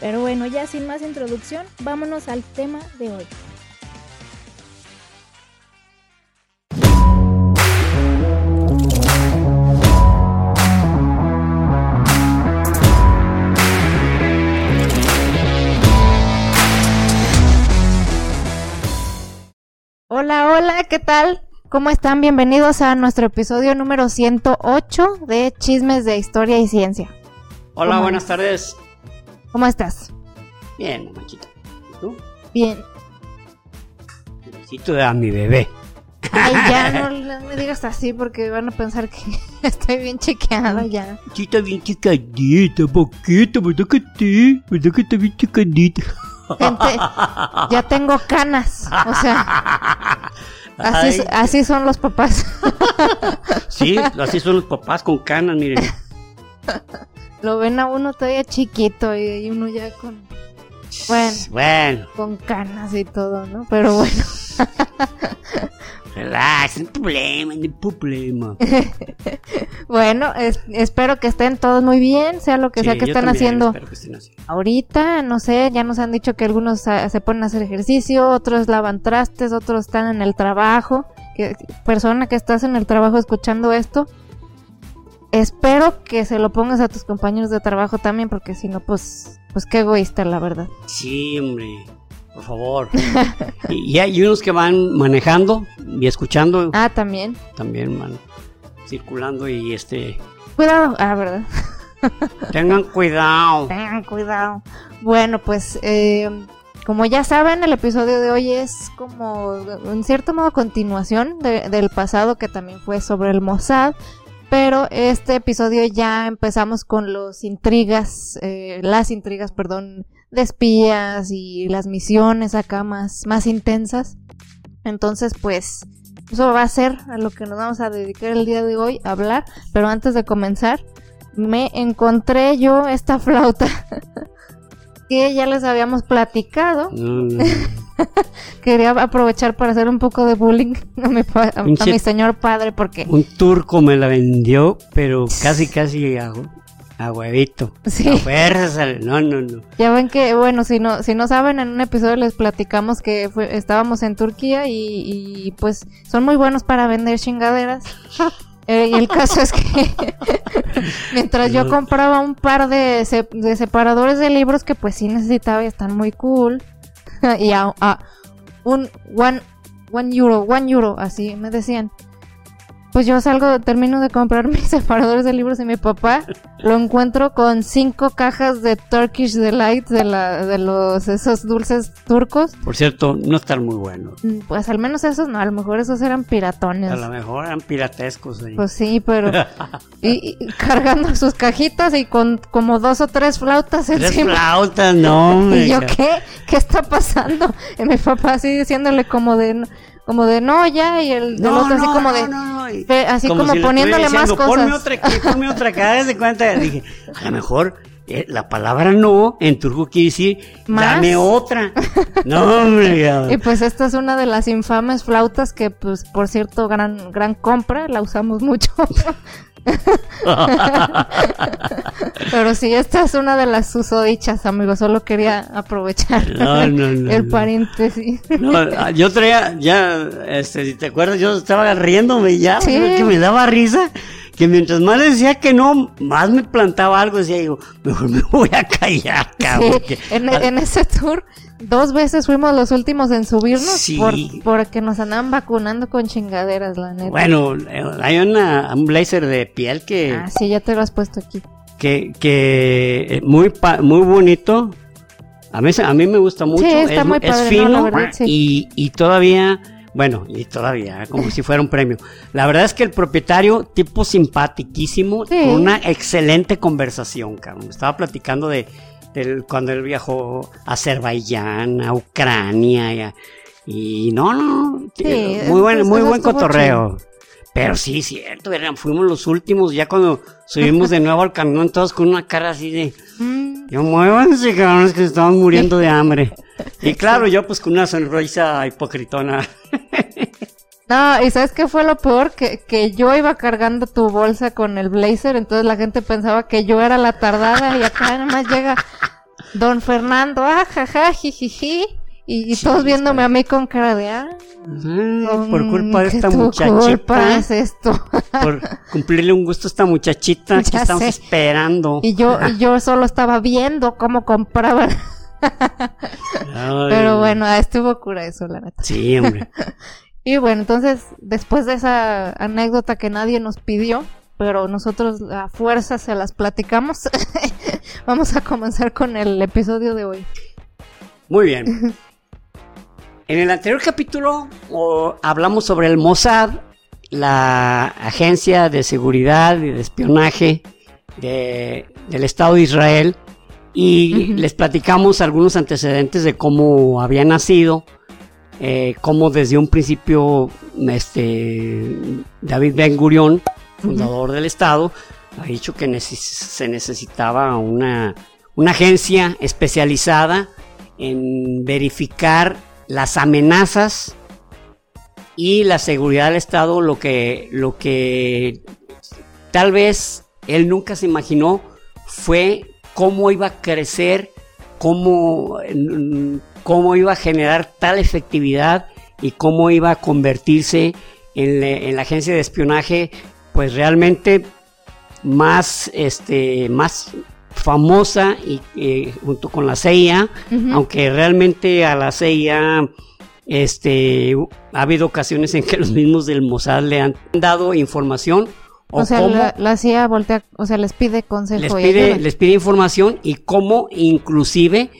Pero bueno, ya sin más introducción, vámonos al tema de hoy. Hola, hola, ¿qué tal? ¿Cómo están? Bienvenidos a nuestro episodio número 108 de Chismes de Historia y Ciencia. Hola, ¿Cómo buenas tardes. ¿Cómo estás? Bien, mamachita. ¿Y tú? Bien. Besito a mi bebé. Ay, ya no, no me digas así porque van a pensar que estoy bien chequeada ya. Sí, está bien chicadita, poquito, ¿verdad que sí? ¿Verdad que está bien chicadita? Gente, ya tengo canas. O sea, así, así son los papás. Sí, así son los papás con canas, miren. Lo ven a uno todavía chiquito y, uno ya con, bueno, Bueno, con canas y todo, ¿no? Pero bueno. relax, no problema, no problema. Bueno, es- espero que estén todos muy bien, sea lo que sea que estén haciendo. que estén. Ahorita, no sé, ya nos han dicho que algunos ah, se ponen a hacer ejercicio, otros lavan trastes, otros están en el trabajo. Que, persona que estás en el trabajo escuchando esto, espero que se lo pongas a tus compañeros de trabajo también, porque si no, pues, pues qué egoísta, la verdad. Sí, hombre, por favor. y, y hay unos que van manejando y escuchando, Ah, también. también van circulando y este... Cuidado. Ah, verdad. Tengan cuidado. Tengan cuidado. Bueno, pues eh, como ya saben, el episodio de hoy es como en cierto modo continuación de- del pasado que también fue sobre el Mossad. Pero este episodio ya empezamos con los intrigas, eh, las intrigas, perdón, de espías y las misiones acá más, más intensas. Entonces, pues, eso va a ser a lo que nos vamos a dedicar el día de hoy, a hablar. Pero antes de comenzar, me encontré yo esta flauta que ya les habíamos platicado. No. Quería aprovechar para hacer un poco de bullying a mi, a- a mi señor padre porque Un turco me la vendió, pero casi, casi a, a huevito. Sí. A fuerzas. al- No, no, no. ya ven que, bueno, si no, si no saben, en un episodio les platicamos que fue- estábamos en Turquía y, y, pues son muy buenos para vender chingaderas. Eh, y el caso es que mientras yo compraba un par de, se- de separadores de libros que pues sí necesitaba y están muy cool. y a, un one, one euro, one euro, así me decían. Pues yo salgo, termino de comprar mis separadores de libros y mi papá lo encuentro con cinco cajas de Turkish Delight de la, de los esos dulces turcos. Por cierto, no están muy buenos. Mm, Pues al menos esos no, a lo mejor esos eran piratones. A lo mejor eran piratescos. ahí. Pues sí, pero y, y cargando sus cajitas y con como dos o tres flautas Tres encima. flautas, no. Y yo, ¿qué? ¿Qué está pasando? Y mi papá así diciéndole como de, como de no, ya, y el, el No, otro así no, como no, de, no, no, y- fe- así como, si poniéndole estuviera más diciendo, Ponme cosas. otra aquí, ponme otra acá, haz de cuenta. Dije, a lo mejor eh, la palabra no en turco quiere decir, ¿Más? dame otra. No, hombre. ya. Y pues esta es una de las infames flautas que, pues, por cierto, gran, gran compra, la usamos mucho. Pero sí, esta es una de las susodichas, amigos. Solo quería aprovechar No, no, no, el paréntesis. Ah, yo traía, ya, este, si te acuerdas, yo estaba riéndome ya, Sí. que me daba risa, que mientras más le decía que no, más me plantaba algo, decía, digo, mejor me voy a callar, cabrón. Sí, porque- en, en ese tour, dos veces fuimos los últimos en subirnos Sí. por, porque nos andaban vacunando con chingaderas, la neta. Bueno, hay una, un blazer de piel que, Ah, sí, ya te lo has puesto aquí. que, que eh, muy, pa- muy bonito. A mí, a mí me gusta mucho. Sí, está es, muy es padre, fino no, la verdad, sí. y, y todavía, bueno, y todavía, como si fuera un premio. La verdad es que el propietario, tipo simpaticísimo, Sí. con una excelente conversación, cabrón. Estaba platicando de, del- cuando él viajó a Azerbaiyán, a Ucrania y, a- y no, no, Sí, muy buen, eso- muy buen cotorreo. Pero sí, cierto, eran- fuimos los últimos, ya cuando subimos de nuevo al camión todos con una cara así de, Mm, yo muévanse, cabrones, que estamos muriendo de hambre. Y claro, yo pues con una sonrisa hipocritona. No, y ¿sabes qué fue lo peor? Que, que yo iba cargando tu bolsa con el blazer, entonces la gente pensaba que yo era la tardada y acá nomás llega don Fernando, ah, jaja, jijiji, y, y Sí, todos viéndome a mí con cara de, ah, por culpa de ¿qué esta muchachita. culpa es esto? por cumplirle un gusto a esta muchachita que estamos sé. esperando. y yo, y yo solo estaba viendo cómo compraban, Ay. pero bueno, estuvo cura eso, la neta. Sí, hombre. Y bueno, entonces, después de esa anécdota que nadie nos pidió, pero nosotros a fuerza se las platicamos, vamos a comenzar con el episodio de hoy. Muy bien. En el anterior capítulo hablamos sobre el Mossad, la agencia de seguridad y de espionaje de- del Estado de Israel, y les platicamos algunos antecedentes de cómo había nacido, eh, cómo desde un principio este, David Ben Gurion, fundador del Estado, ha dicho que neces- se necesitaba una, una agencia especializada en verificar las amenazas y la seguridad del Estado, lo que, lo que tal vez él nunca se imaginó fue cómo iba a crecer, cómo, cómo iba a generar tal efectividad y cómo iba a convertirse en, la- en la agencia de espionaje, pues realmente más, este, más famosa y eh, junto con la CIA, aunque realmente a la CIA este ha habido ocasiones en que los mismos del Mossad le han dado información o, O sea, cómo la, la CIA voltea, o sea, les pide consejo pide, les pide información y cómo inclusive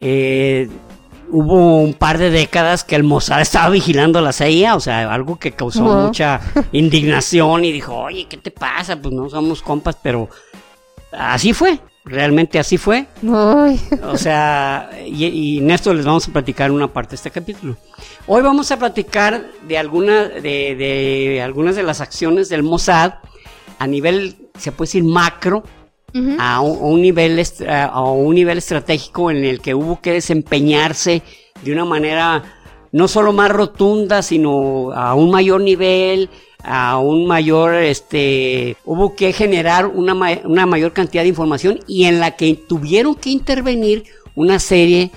eh, hubo un par de décadas que el Mossad estaba vigilando la CIA, o sea, algo que causó mucha indignación y dijo, oye, ¿qué te pasa? Pues no somos compas, pero así fue, realmente así fue. O sea, y, y en esto les vamos a platicar una parte de este capítulo. Hoy vamos a platicar de, alguna, de, de algunas de las acciones del Mossad a nivel, se puede decir, macro, a un, nivel a un nivel estratégico en el que hubo que desempeñarse de una manera no solo más rotunda, sino a un mayor nivel, a un mayor, este, hubo que generar una, una mayor cantidad de información y en la que tuvieron que intervenir una serie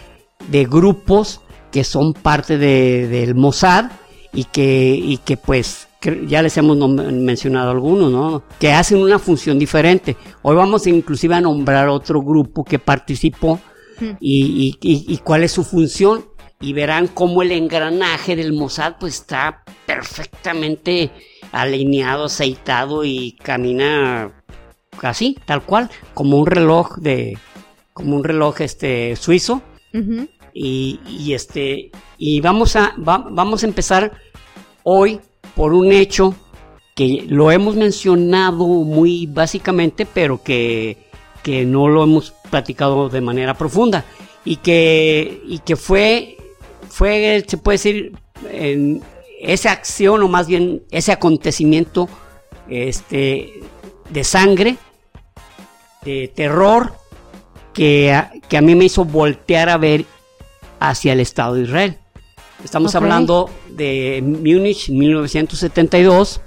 de grupos que son parte de- del Mossad y que, y que pues cre- ya les hemos mencionado algunos, ¿no? Que hacen una función diferente. Hoy vamos inclusive a nombrar otro grupo que participó y, y- y- y cuál es su función y verán cómo el engranaje del Mossad pues está perfectamente alineado, aceitado y camina así, tal cual, como un reloj de, como un reloj este suizo y, y, este y vamos a va- vamos a empezar hoy por un hecho que lo hemos mencionado muy básicamente pero que, que no lo hemos platicado de manera profunda y que y que fue fue se puede decir esa acción o más bien ese acontecimiento este de sangre de terror que que a mí me hizo voltear a ver hacia el Estado de Israel. Estamos hablando de Múnich 1972.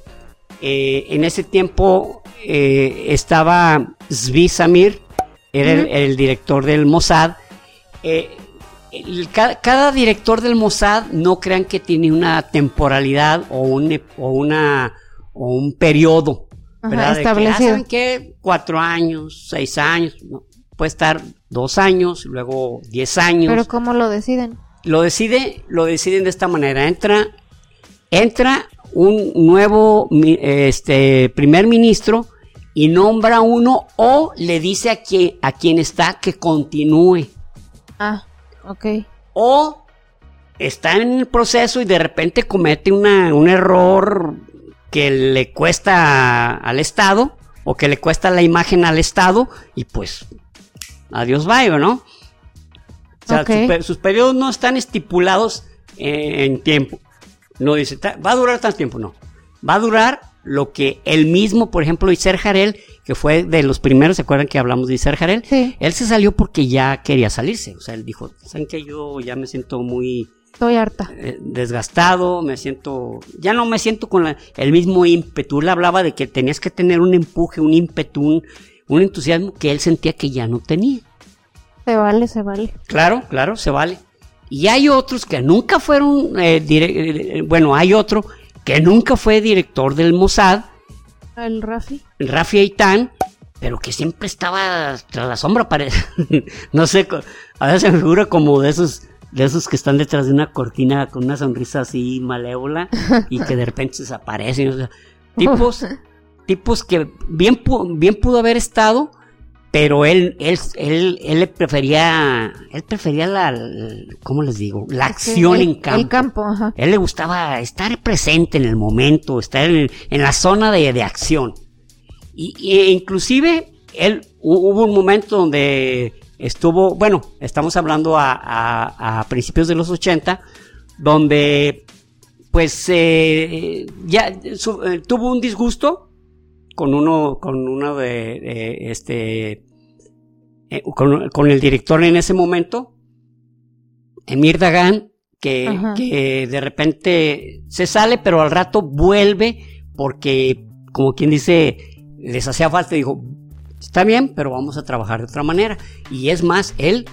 Eh, en ese tiempo eh, estaba Zvi Samir, era el, director del Mossad. Eh, el- cada, director del Mossad no crean que tiene una temporalidad o un, o una o un periodo Ajá, que, ah, establecido. ¿saben qué? Cuatro años, seis años, no, puede estar dos años, luego diez años. Pero ¿cómo lo deciden? Lo decide, lo deciden de esta manera. Entra, entra un nuevo este primer ministro y nombra uno o le dice a quien, a quien está que continúe. Ah, ok. O está en el proceso y de repente comete una- un error que le cuesta al Estado o que le cuesta la imagen al Estado y pues adiós, bye, ¿no? O sea, sus, pe- sus periodos no están estipulados eh, en tiempo. No dice, "Ta- va a durar tanto tiempo, no. Va a durar lo que él mismo, por ejemplo, Iser Jarel, que fue de los primeros, ¿se acuerdan que hablamos de Iser Jarel? Sí. Él se salió porque ya quería salirse. O sea, él dijo, ¿saben que Yo ya me siento muy Estoy harta. eh, desgastado, me siento, ya no me siento con la- el mismo ímpetu. Él hablaba de que tenías que tener un empuje, un ímpetu, un, un entusiasmo que él sentía que ya no tenía. Se vale, se vale. Claro, claro, se vale. Y hay otros que nunca fueron, eh, eh, bueno, hay otro que nunca fue director del Mossad, El Rafi. Rafi Eitan, pero que siempre estaba tras la sombra, parece. no sé, a veces se me figura como de esos, de esos que están detrás de una cortina con una sonrisa así malévola y que de repente desaparecen. o sea, tipos, tipos que bien pudo haber estado, pero él, él, él, él le prefería, él prefería la, ¿cómo les digo? La acción el, en campo. El campo, ajá. Él le gustaba estar presente en el momento, estar en, en la zona de, de acción. Y, y inclusive él hu- hubo un momento donde estuvo, bueno, estamos hablando a, a- a principios de los 80, donde pues eh, ya su- eh, tuvo un disgusto con uno, con uno de, de, este, eh, con, con el director en ese momento, Emir Dagan, que, que de repente se sale, pero al rato vuelve porque, como quien dice, les hacía falta dijo, está bien, pero vamos a trabajar de otra manera. Y es más, él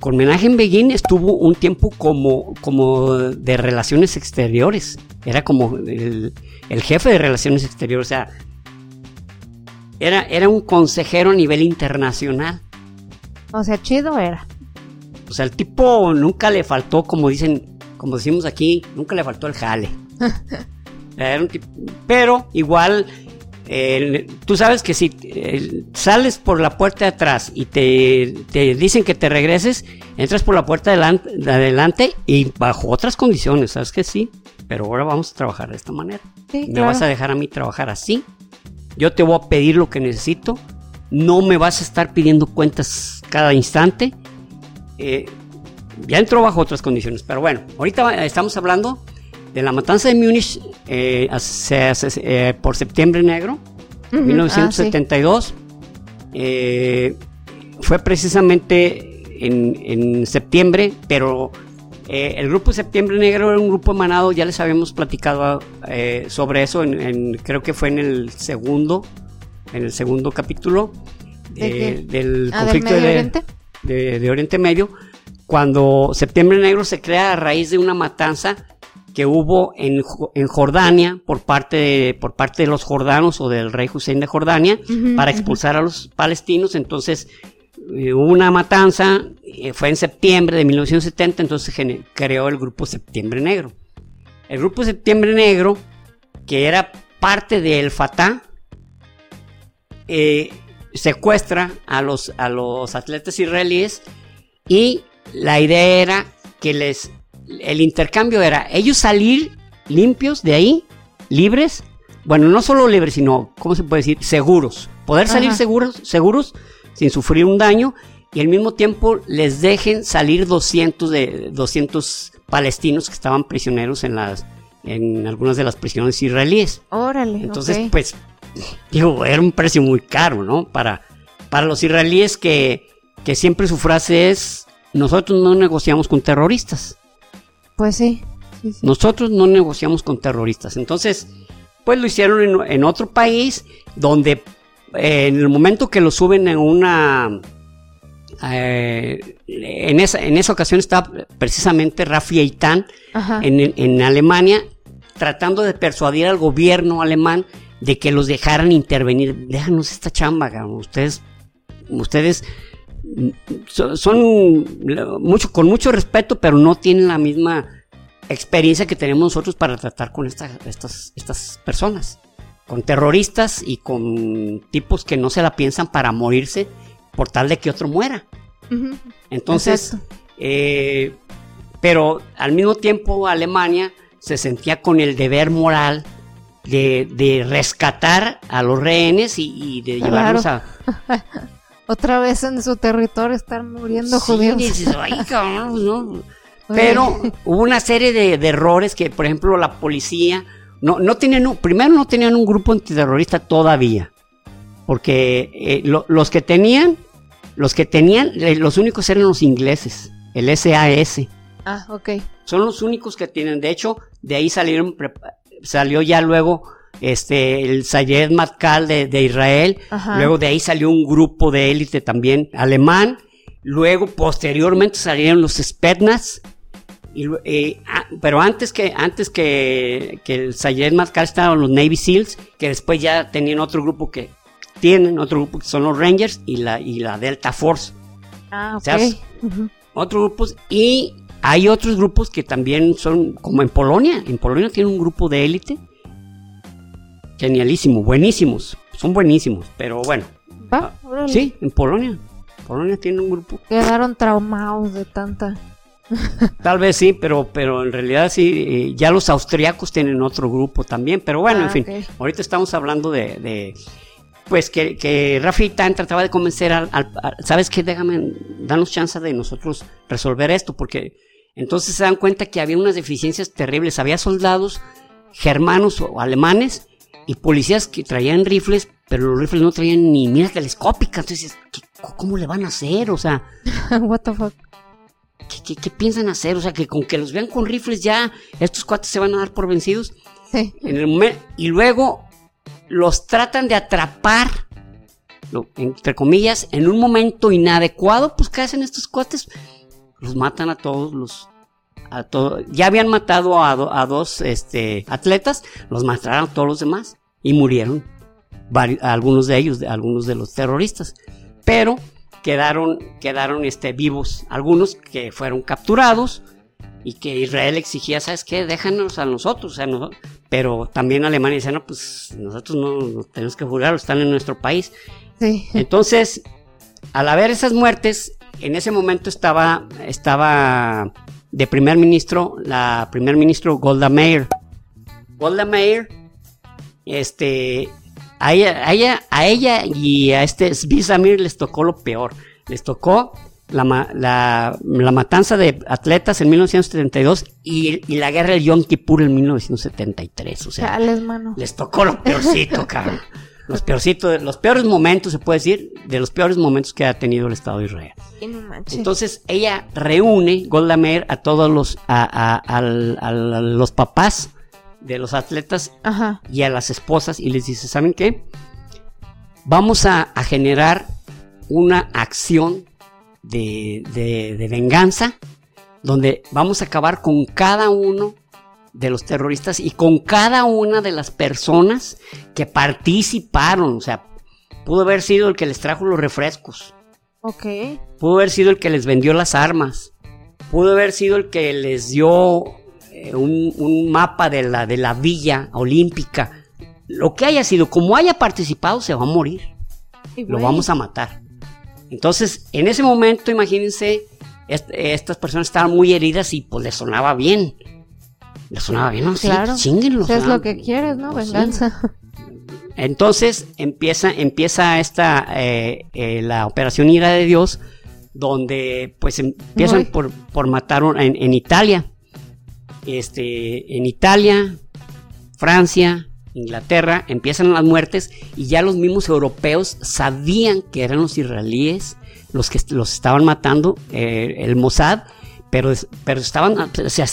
con Menachem Begin estuvo un tiempo como, como de relaciones exteriores. Era como el, el jefe de relaciones exteriores. O sea, era, era un consejero a nivel internacional. O sea, chido era. O sea, el tipo nunca le faltó, como dicen, como decimos aquí, nunca le faltó el jale. Era un tipo- pero igual, eh, tú sabes que si eh, sales por la puerta de atrás y te, te dicen que te regreses, entras por la puerta delante, de adelante y bajo otras condiciones, sabes que sí, pero ahora vamos a trabajar de esta manera. Sí, Me claro. vas a dejar a mí trabajar así. Yo te voy a pedir lo que necesito. No me vas a estar pidiendo cuentas cada instante. Eh, ya entró bajo otras condiciones. Pero bueno, ahorita estamos hablando de la matanza de Múnich eh, eh, por septiembre negro, Ujú, 1972. Eh, fue precisamente en, en septiembre, pero eh, el grupo Septiembre Negro era un grupo emanado, ya les habíamos platicado eh, sobre eso, en, en- creo que fue en el segundo, en el segundo capítulo ¿De eh, del Ah, ¿del conflicto Oriente? de- de Oriente Medio, cuando Septiembre Negro se crea a raíz de una matanza que hubo en, Jo- en Jordania por parte, de, por parte de los jordanos o del rey Hussein de Jordania para expulsar a los palestinos. Entonces hubo una matanza, eh, fue en septiembre de 1970, entonces creó el grupo Septiembre Negro. El grupo Septiembre Negro, que era parte del Fatah, eh, secuestra a los, a los atletas israelíes y la idea era que les el intercambio era ellos salir limpios de ahí, libres, bueno, no solo libres, sino, ¿cómo se puede decir? Seguros. Poder salir Ajá. seguros, seguros sin sufrir un daño y al mismo tiempo les dejen salir 200 de 200 palestinos que estaban prisioneros en las en algunas de las prisiones israelíes. Órale. Entonces, pues, digo, era un precio muy caro, ¿no? Para, para los israelíes que, que siempre su frase es, nosotros no negociamos con terroristas, Pues sí. sí, sí. nosotros no negociamos con terroristas. Entonces, pues lo hicieron en, en otro país donde eh, en el momento que lo suben en una... eh, en, esa, en esa ocasión estaba precisamente Rafi Eitan, en, en Alemania tratando de persuadir al gobierno alemán de que los dejaran intervenir. Déjanos esta chamba, cabrón. ustedes, ustedes so- son mucho, con mucho respeto, pero no tienen la misma experiencia que tenemos nosotros para tratar con esta- estas, estas personas, con terroristas y con tipos que no se la piensan para morirse por tal de que otro muera. Entonces, eh, pero al mismo tiempo Alemania se sentía con el deber moral de, de rescatar a los rehenes y, y de Claro. llevarlos a... Otra vez en su territorio están muriendo judíos. Pues Pero hubo una serie de, errores que, por ejemplo, la policía no, no tenían, primero no tenían un grupo antiterrorista todavía, porque eh, los que tenían, los que tenían, eh, los únicos eran los ingleses, el SAS. Ah, ok. Son los únicos que tienen. De hecho, de ahí salieron, salió ya luego este, el Sayed Matkal de, de Israel. Luego de ahí salió un grupo de élite también alemán. Luego, posteriormente, salieron los Spetsnaz. Y, eh, ah, pero antes que, antes que, que el Sayed Matkal estaban los Navy SEALs, que después ya tenían otro grupo que tienen otro grupo que son los Rangers y la, y la Delta Force. Ah, ok. Otros grupos y hay otros grupos que también son, como en Polonia, en Polonia tiene un grupo de élite. Genialísimo, buenísimos, son buenísimos, pero bueno. Ah, sí, en Polonia. Polonia tiene un grupo. Quedaron traumados de tanta. Tal vez sí, pero, pero en realidad sí, eh, ya los austriacos tienen otro grupo también, pero bueno, en ah, fin, ahorita estamos hablando de, pues que, que Rafi Tan trataba de convencer al, ¿sabes qué? Déjame, danos chance de nosotros resolver esto, porque entonces se dan cuenta que había unas deficiencias terribles. Había soldados germanos o alemanes y policías que traían rifles, pero los rifles no traían ni mira telescópica. Entonces, ¿cómo le van a hacer? O sea, what the fuck? ¿Qué, piensan hacer? O sea, que con que los vean con rifles ya, estos cuates se van a dar por vencidos. Sí. En el y luego los tratan de atrapar, entre comillas, en un momento inadecuado. Pues, ¿qué hacen estos cuates? los matan a todos los a todo, ya habían matado a, a, dos este, atletas, los mataron todos los demás y murieron algunos de ellos, algunos de los terroristas, pero quedaron, quedaron este, vivos algunos que fueron capturados y que Israel exigía, ¿sabes qué? Déjanos a nosotros, sea, pero también Alemania decía, no, pues nosotros no, tenemos que juzgarlos, están en nuestro país. Entonces, al haber esas muertes, en ese momento estaba, estaba de primer ministro, la primer ministro Golda Meir. Golda Meir, este, a ella, a ella, y a este Svizamir les tocó lo peor. Les tocó la, la, la, matanza de atletas en 1972 y, y, la guerra del Yom Kippur en 1973. O sea, les tocó lo peorcito, cabrón los peorcitos, los peores momentos, se puede decir, de los peores momentos que ha tenido el Estado de Israel. Entonces ella reúne, Golda Meir, a todos los, a, los papás de los atletas y a las esposas y les dice, ¿saben qué? Vamos a, generar una acción de, de venganza donde vamos a acabar con cada uno de los terroristas y con cada una de las personas que participaron. O sea, pudo haber sido el que les trajo los refrescos. Ok. Pudo haber sido el que les vendió las armas. Pudo haber sido el que les dio eh, un, mapa de la, de la villa olímpica. Lo que haya sido, como haya participado, se va a morir. Lo vamos a matar. Entonces, en ese momento, imagínense, estas personas estaban muy heridas y pues les sonaba bien le sonaba bien, ¿no? Claro. Es lo que quieres, ¿no? Pues Venganza. Entonces empieza, empieza esta, eh, eh, la operación Ira de Dios, donde pues empiezan por, por, matar en, en, Italia. Este, en Italia, Francia, Inglaterra, empiezan las muertes y ya los mismos europeos sabían que eran los israelíes los que los estaban matando, eh, el Mossad, pero, pero estaban,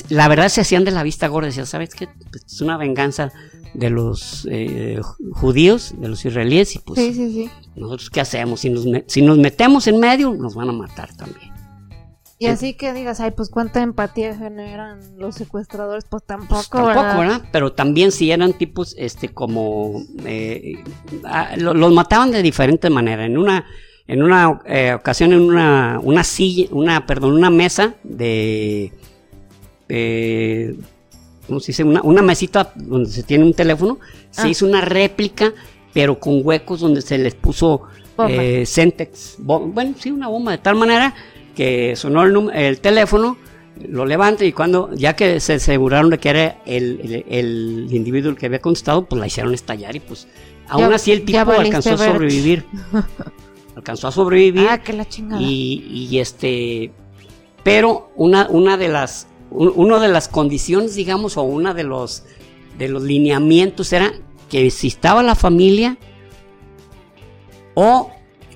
la verdad se hacían de la vista gorda, decían, ¿sabes qué? Pues, es una venganza de los eh, judíos, de los israelíes, y pues sí, sí, sí. nosotros qué hacemos, si nos, si nos metemos en medio, nos van a matar también. Y así que digas, ay, pues cuánta empatía generan los secuestradores, pues tampoco, pues, tampoco ¿verdad? Pero también si eran tipos, este, como, eh, ah, los mataban de diferente manera. En una, en una eh, ocasión en una, una silla, una, perdón, una mesa de, eh, ¿cómo se dice? Una, una, mesita donde se tiene un teléfono, se ah. hizo una réplica, pero con huecos donde se les puso eh, Centex, bueno, sí, una bomba, de tal manera que sonó el, el teléfono, lo levanta y cuando, ya que se aseguraron de que era el, el, individuo que había contestado, pues la hicieron estallar y pues aún así el tipo alcanzó a sobrevivir. alcanzó a sobrevivir. Ah, que la chingada. Y, y este, pero una, una de las, un- de las condiciones, digamos, o una de los, de los lineamientos era que si estaba la familia o,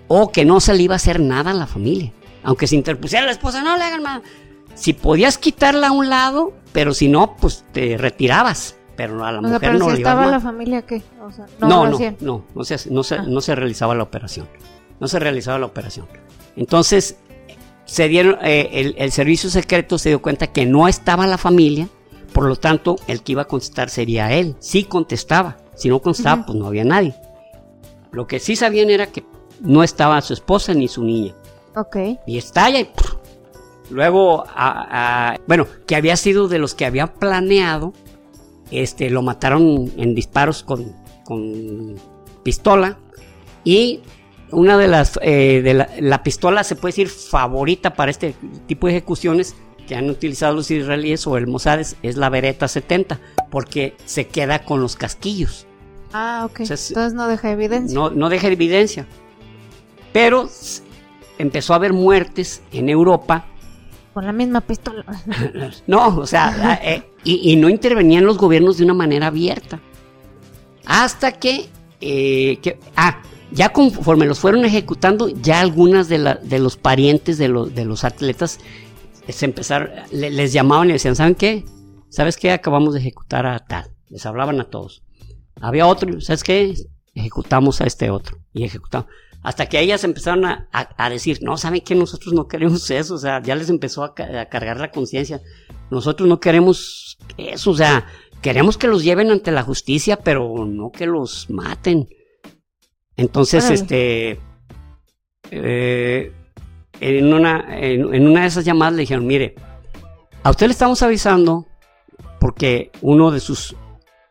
o que no se le iba a hacer nada a la familia. Aunque se interpusiera la esposa, no le hagan nada. Si podías quitarla a un lado, pero si no, pues te retirabas. Pero a la o sea, mujer pero no si le iba estaba mal. la familia, ¿qué? O sea, no, No, no, no, no se, no, se, Ah. no se realizaba la operación. No se realizaba la operación. Entonces, se dieron, eh, el, el servicio secreto se dio cuenta que no estaba la familia, por lo tanto, el que iba a contestar sería él. Sí contestaba, si no contestaba, pues no había nadie. Lo que sí sabían era que no estaba su esposa ni su niña. Ok. Y estalla y luego, a- a- bueno, que había sido de los que había planeado, este, lo mataron en disparos con, con pistola y una de las, eh, de la, la pistola se puede decir favorita para este tipo de ejecuciones que han utilizado los israelíes o el Mossad es, la Beretta 70 porque se queda con los casquillos. Ah, ok. O sea, es- Entonces no deja evidencia. No, no deja evidencia. Pero empezó a haber muertes en Europa. Con la misma pistola. No, o sea, eh, y, y no intervenían los gobiernos de una manera abierta. Hasta que, eh, que- ah, ya conforme los fueron ejecutando, ya algunas de, la- de los parientes de, los de los atletas eh, se empezaron, le- les llamaban y decían, ¿saben qué? ¿Sabes qué? Acabamos de ejecutar a tal. Les hablaban a todos. Había otro, ¿sabes qué? Ejecutamos a este otro. Y ejecutamos. Hasta que ellas empezaron a, a- a decir, no, ¿saben qué? Nosotros no queremos eso. O sea, ya les empezó a, ca- a cargar la conciencia. Nosotros no queremos eso. O sea, queremos que los lleven ante la justicia, pero no que los maten. Entonces, este. eh, en, una, en, en una de esas llamadas le dijeron, mire, a usted le estamos avisando porque uno de sus.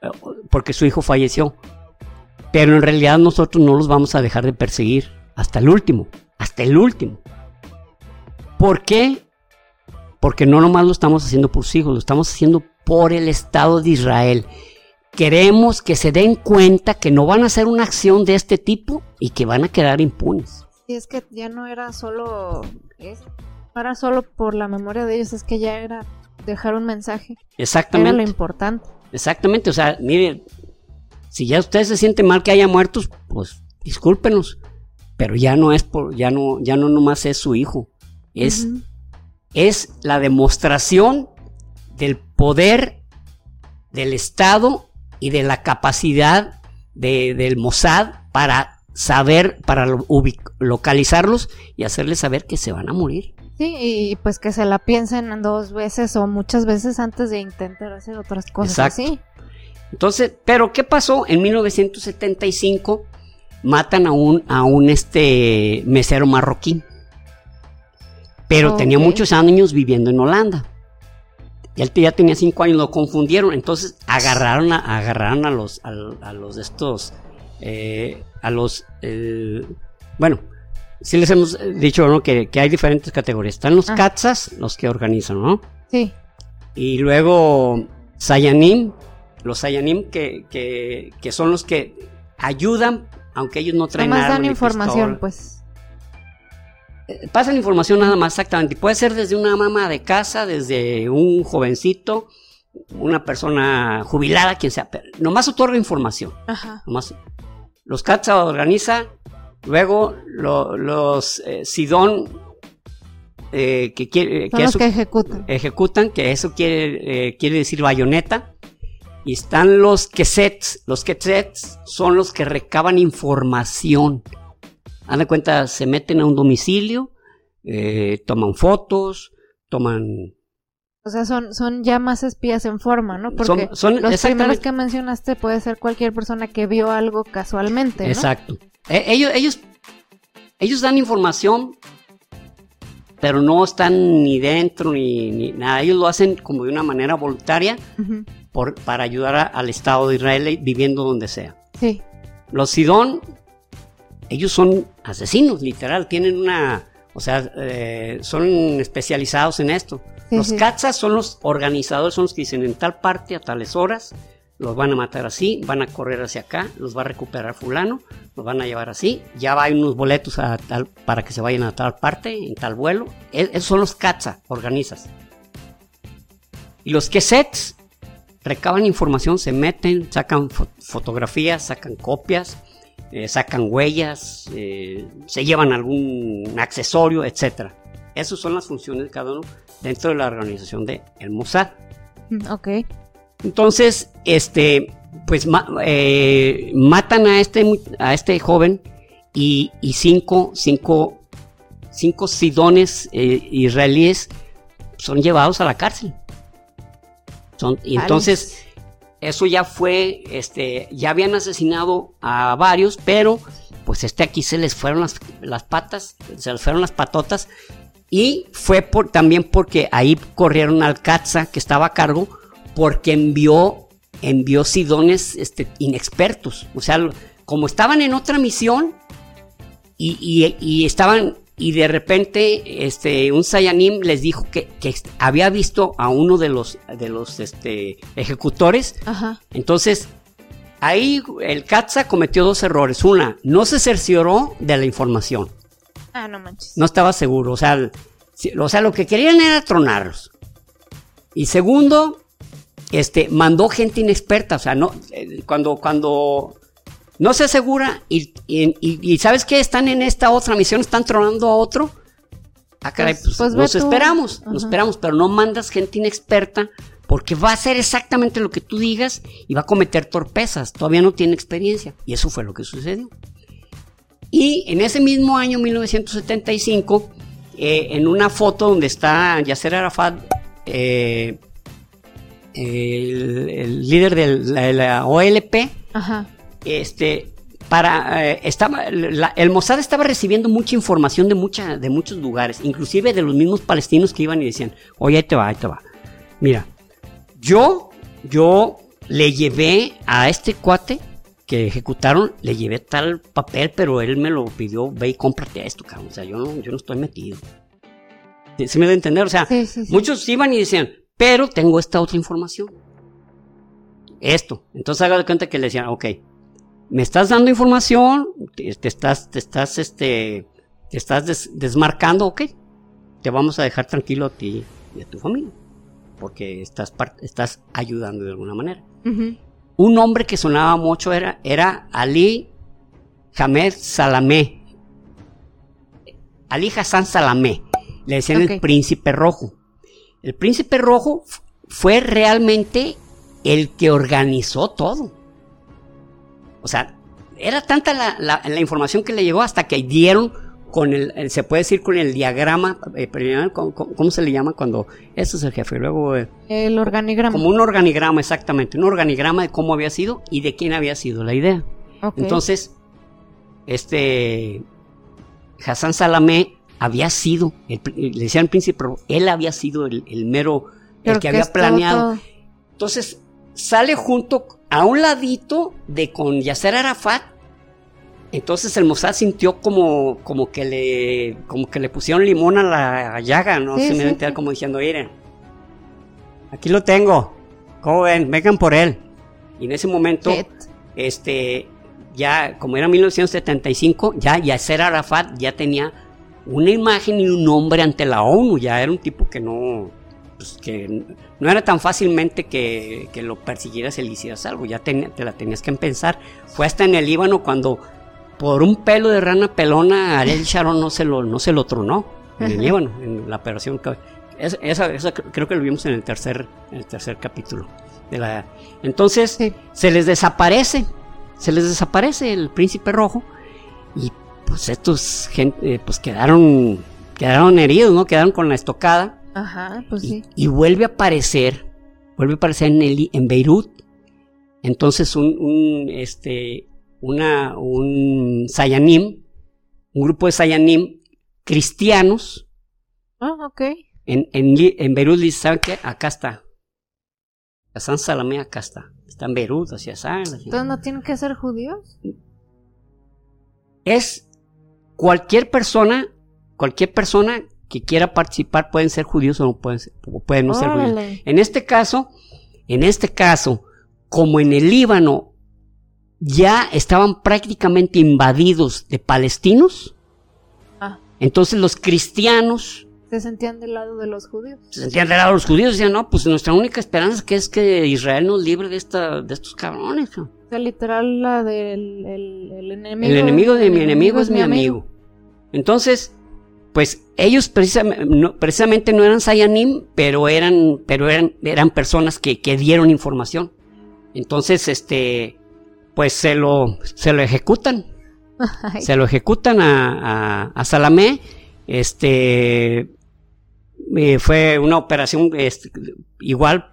eh, porque su hijo falleció. Pero en realidad nosotros no los vamos a dejar de perseguir hasta el último. Hasta el último. ¿Por qué? Porque no nomás lo estamos haciendo por sus hijos, lo estamos haciendo por el Estado de Israel. Queremos que se den cuenta que no van a hacer una acción de este tipo y que van a quedar impunes. Y es que ya no era solo. Es, no era solo por la memoria de ellos, es que ya era dejar un mensaje. Era lo Exactamente. importante. Exactamente. O sea, mire, si ya usted se siente mal que haya muertos, pues discúlpenos. Pero ya no es por, ya no, ya no nomás es su hijo. Es, es la demostración del poder del Estado y de la capacidad de- del Mossad para saber, para localizarlos y hacerles saber que se van a morir. Sí, y pues que se la piensen dos veces o muchas veces antes de intentar hacer otras cosas Exacto. así. Entonces, pero ¿qué pasó? En 1975 matan a un, a un este mesero marroquí. Pero Ok. tenía muchos años viviendo en Holanda. Y él ya tenía cinco años, lo confundieron. Entonces agarraron a, agarraron a los, a, a los de estos, eh, a los, eh, bueno, sí les hemos dicho ¿no? que, que hay diferentes categorías. Están los Ah. katzas, los que organizan, ¿no? Sí. Y luego Sayanim, los Sayanim que, que, que son los que ayudan, aunque ellos no traen Nomás armas dan ni información, pistola. pues. Eh, Pasan información nada más exactamente. Puede ser desde una mamá de casa, desde un jovencito, una persona jubilada, quien sea. Pero nomás otorga información. Ajá. Nomás. Los CATSA organiza, luego lo- los eh, Sidón, eh, que quiere... Que los eso- que ejecutan. ejecutan, que eso quiere, eh, quiere decir bayoneta. Y están los quesets. Los quesets son los que recaban información. Haz de cuenta, se meten a un domicilio, eh, toman fotos, toman... O sea, son, son ya más espías en forma, ¿no? Porque Son- son- los primeros que mencionaste puede ser cualquier persona que vio algo casualmente, ¿no? Exacto. Eh, ellos, ellos, ellos dan información, pero no están ni dentro ni, ni nada. Ellos lo hacen como de una manera voluntaria por, para ayudar a- al Estado de Israel viviendo donde sea. Sí. Los Sidón, ellos son asesinos, literal, tienen una, o sea, eh, son especializados en esto. Los sí. Katzas son los organizadores, son los que dicen en tal parte a tales horas, los van a matar así, van a correr hacia acá, los va a recuperar fulano, los van a llevar así, ya va unos boletos a tal, para que se vayan a tal parte, en tal vuelo. E, esos son los CATSA, organizas. Y los sets recaban información, se meten, sacan fotografías, sacan copias, eh, sacan huellas, eh, se llevan algún accesorio, etc. Esas son las funciones de cada uno dentro de la organización de el Mossad. Mm, ok. Entonces, este, pues eh, matan a este, a este joven y, cinco, cinco, cinco sidones israelíes son llevados a la cárcel. Son, y entonces, eso ya fue, este, ya habían asesinado a varios, pero pues este aquí se les fueron las, las patas, se les fueron las patotas. Y fue por, también porque ahí corrieron al Katza, que estaba a cargo, porque envió, envió sidones este, inexpertos. O sea, como estaban en otra misión y, y, y estaban y de repente este un Sayanim les dijo que, había visto a uno de los de los este, ejecutores. Entonces, ahí el Katza cometió dos errores. Una, no se cercioró de la información. Ah, no manches. No estaba seguro, o sea, o sea, lo que querían era tronarlos. Y segundo, este mandó gente inexperta, o sea, no eh, cuando cuando no se asegura y, ¿sabes qué? Están en esta otra misión, están tronando a otro. Ah, caray, pues, pues, nos esperamos, nos esperamos, pero no mandas gente inexperta porque va a hacer exactamente lo que tú digas y va a cometer torpezas. Todavía no tiene experiencia. Y eso fue lo que sucedió. Y en ese mismo año, 1975, eh, en una foto donde está Yasser Arafat, eh, el, líder de la, OLP, Ajá este, para, eh, estaba, el Mossad estaba recibiendo mucha información de, mucha, de muchos lugares, inclusive de los mismos palestinos que iban y decían, oye, ahí te va, ahí te va. Mira, yo, yo le llevé a este cuate que ejecutaron, le llevé tal papel, pero él me lo pidió, ve y cómprate esto, cabrón. O sea, yo no, yo no estoy metido. ¿Se me da a entender? O sea, muchos iban y decían, pero tengo esta otra información. Esto. Entonces haga de cuenta que le decían, ok, me estás dando información, te, estás, te estás, este, te estás desmarcando, ok, te vamos a dejar tranquilo a ti y a tu familia, porque estás, estás ayudando de alguna manera. Un nombre que sonaba mucho era, era Ali Hamed Salamé. Ali Hassan Salamé. Le decían el príncipe rojo. El príncipe rojo fue realmente el que organizó todo. O sea, era tanta la, información que le llegó hasta que dieron con el, se puede decir con el diagrama, eh, ¿cómo, se le llama cuando? Eso es el jefe, luego... Eh, el organigrama. Como un organigrama, exactamente, un organigrama de cómo había sido y de quién había sido la idea. Entonces, este Hassan Salamé había sido, le decía al príncipe, él había sido el, mero, el que había planeado. Entonces, sale junto a un ladito de con Yasser Arafat. Entonces el Mossad sintió como, como, que le, como que le pusieron limón a la llaga, ¿no? Sí, Se como diciendo, miren, aquí lo tengo, ¿cómo ven? Vengan por él. Y en ese momento, este, ya, como era 1975, ya Yasser Arafat ya tenía una imagen y un nombre ante la ONU, ya era un tipo que no, pues, que no era tan fácilmente que, lo persiguieras y le hicieras algo, ya te, la tenías que pensar. Fue hasta en el Líbano cuando por un pelo de rana pelona Ariel Sharon no se lo, no se lo tronó en el Líbano, en la operación. Esa, creo que lo vimos en el tercer, el tercer capítulo. De la, entonces se les desaparece, se les desaparece el príncipe rojo y pues estos gente, eh, pues quedaron, quedaron heridos, ¿no? Quedaron con la estocada Ajá, pues sí. Y, vuelve a aparecer, vuelve a aparecer en, el, en Beirut. Entonces un, este, una, un Sayanim, un grupo de Sayanim cristianos. Ah, ok. En, en, Beirut dice, ¿saben qué? Acá está. San Salamé acá está. Está en Beirut, hacia San. Entonces no tienen que ser judíos. Es cualquier persona, cualquier persona que quiera participar pueden ser judíos o no pueden, pueden no ser judíos. En este caso, en este caso, como en el Líbano ya estaban prácticamente invadidos de palestinos, Ah, entonces los cristianos se sentían del lado de los judíos. se sentían del lado de los judíos decían, no, pues nuestra única esperanza que es que Israel nos libre de, esta, de estos cabrones. cabrón. O sea, literal, la del el, el enemigo. El enemigo de mi enemigo es mi amigo. Entonces, pues ellos precisamente no, precisamente no eran Sayanim, pero eran, pero eran, eran personas que, que dieron información. Entonces, este, pues se lo, se lo ejecutan. Ay, Se lo ejecutan a, a, a Salamé. Este eh, fue una operación este, igual,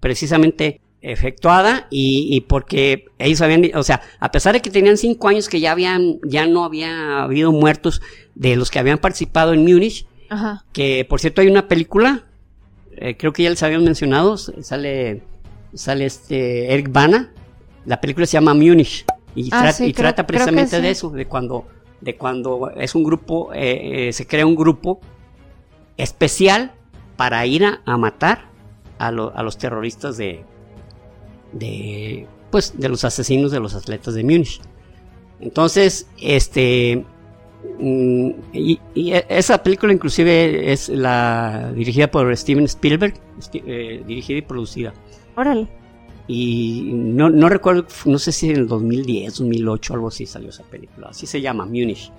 precisamente efectuada y, y porque ellos habían, o sea, a pesar de que tenían cinco años que ya habían, ya no había habido muertos de los que habían participado en Múnich, Ajá. que por cierto hay una película, eh, creo que ya les habían mencionado, sale, sale este Eric Bana, la película se llama Múnich y, Ah, tra- sí, y creo- trata precisamente de eso, de cuando, de cuando es un grupo, eh, eh, se crea un grupo especial para ir a, a matar a, lo- a los terroristas de, de, pues, de los asesinos de los atletas de Múnich. Entonces, este, mm, y, y esa película inclusive es la dirigida por Steven Spielberg, eh, dirigida y producida. Órale. Y no, no recuerdo, no sé si en el 2010, 2008, algo así salió esa película. Así se llama, Munich.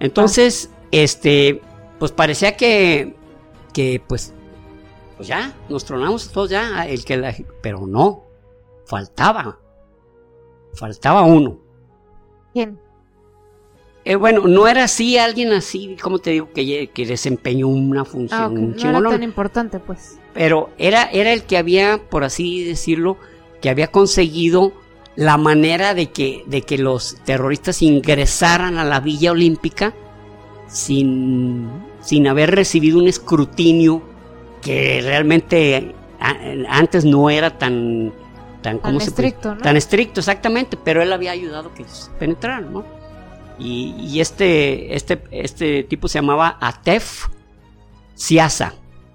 Entonces, este, pues parecía que, que pues, pues ya, nos tronamos todos ya, el que la- pero no, faltaba, faltaba uno. ¿Quién? Eh, bueno, no era así alguien así, como te digo, que, que desempeñó una función Ah. No era tan importante, pues. pero era, era el que había, por así decirlo, que había conseguido la manera de que, de que los terroristas ingresaran a la Villa Olímpica sin, sin haber recibido un escrutinio que realmente a- antes no era tan, tan, ¿cómo Tan puede- estricto, ¿no? Tan estricto, exactamente, pero él había ayudado que ellos penetraran, ¿no? Y, y este, este, este tipo se llamaba Atef Siasa.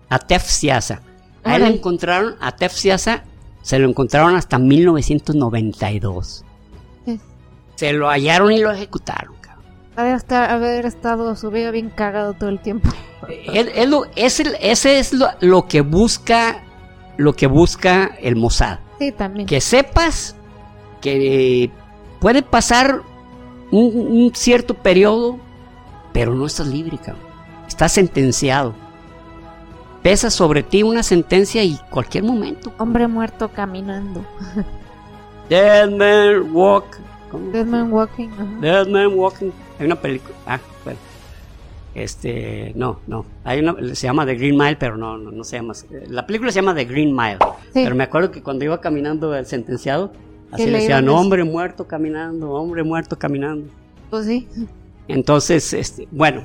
Atef Siasa. A él lo encontraron, Atef Siasa, se lo encontraron hasta 1992. Sí. Se lo hallaron y lo ejecutaron, cabrón. Ha de estar, haber estado su vida bien cagado todo el tiempo. Es- es lo- es el- ese es lo, lo que busca, lo que busca el Mossad. Sí, también. que sepas que puede pasar un, un cierto periodo, pero no estás libre, cabrón. Estás sentenciado. Pesa sobre ti una sentencia y cualquier momento. Hombre muerto caminando. Dead Man Walk. Dead Man Walking. Dead Man Walking. Hay una película. Ah, bueno. Este, no, no. Hay una, se llama The Green Mile, pero no, no, no se llama. La película se llama The Green Mile. Sí. Pero me acuerdo que cuando iba caminando el sentenciado, así le decían, hombre muerto caminando, hombre muerto caminando. Pues sí. Entonces, este, bueno,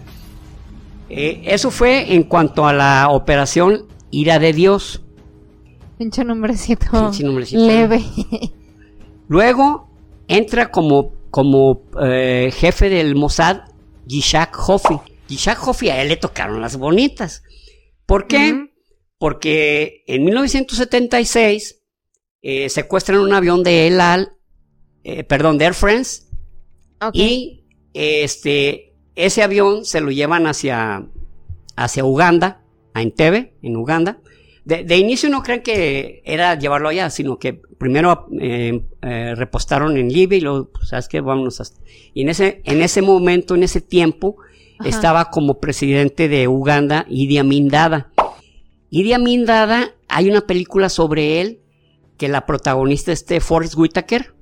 eh, eso fue en cuanto a la operación Ira de Dios. Pinche nombrecito. Pinche nombrecito. Leve. Luego entra como, como eh, jefe del Mossad Yishak Hoffi. Yishak Hoffi a él le tocaron las bonitas. ¿Por qué? Porque en 1976 eh, secuestran un avión de El Al, eh, perdón, de Air France, y este, ese avión se lo llevan hacia, hacia Uganda, a Entebbe, en Uganda. De, de inicio no creen que era llevarlo allá, sino que primero eh, eh, repostaron en Libia y luego, pues, ¿sabes qué? Vámonos hasta... Y en ese, en ese momento, en ese tiempo, Ajá. estaba como presidente de Uganda Idi Amin Dada. Idi Amin Dada, hay una película sobre él que la protagonista este Forrest Whitaker,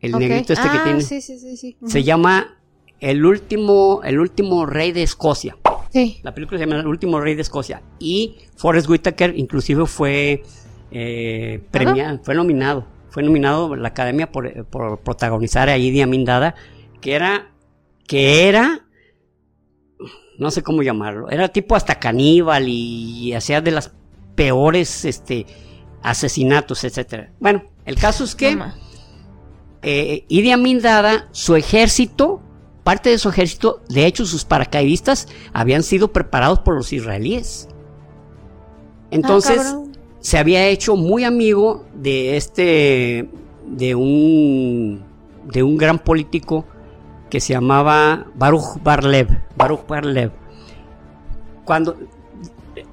el negrito este que Ah, tiene, Sí, sí, sí. sí. se llama El último, el último rey de Escocia. Sí. La película se llama El último rey de Escocia. Y Forrest Whitaker inclusive fue eh, premiado, fue nominado. Fue nominado la academia por, por protagonizar a Idi Amin Dada, que era, que era, no sé cómo llamarlo, era tipo hasta caníbal y, hacía de las peores, este, asesinatos, etcétera. Bueno, el caso es que eh, Idi Amin Dada, su ejército, parte de su ejército, de hecho sus paracaidistas habían sido preparados por los israelíes. Entonces, se había hecho muy amigo de este, de un, de un gran político que se llamaba Baruch Barlev. Baruch Barlev. Cuando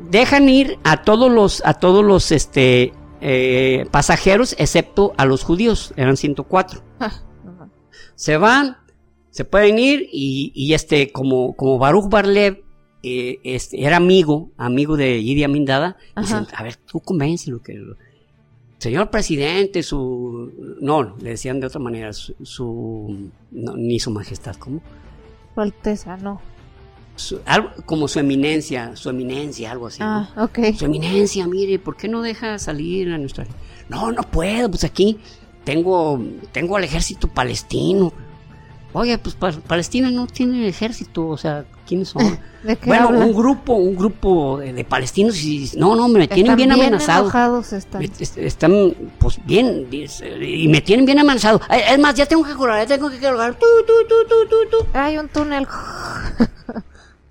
dejan ir a todos los, a todos los, este, eh, pasajeros, excepto a los judíos, eran 104. Ah, Se van, se pueden ir y, y este, como, como Baruch Barlev eh, este, era amigo, amigo de Idi Amin Dada, dicen, a ver, tú convéncelo que... Señor presidente, su... No, le decían de otra manera, su... su- no, ni su majestad, ¿cómo? Su Alteza, no. Su- algo, como su eminencia, su eminencia, algo así. ¿no? Ah, ok. Su eminencia, mire, ¿por qué no deja salir a nuestra... No, no puedo, pues aquí tengo, tengo al ejército palestino. Oye, pues Pa- Palestina no tiene ejército, o sea, ¿quiénes son? ¿De qué bueno, un grupo, un grupo de, de palestinos y... No, no, me tienen Están bien amenazado. enojados están. Me- est- Están, pues bien, y me tienen bien amenazado. Es más, ya tengo que colgar, ya tengo que colgar. Tu, tu, tu, tu, tu. Hay un túnel.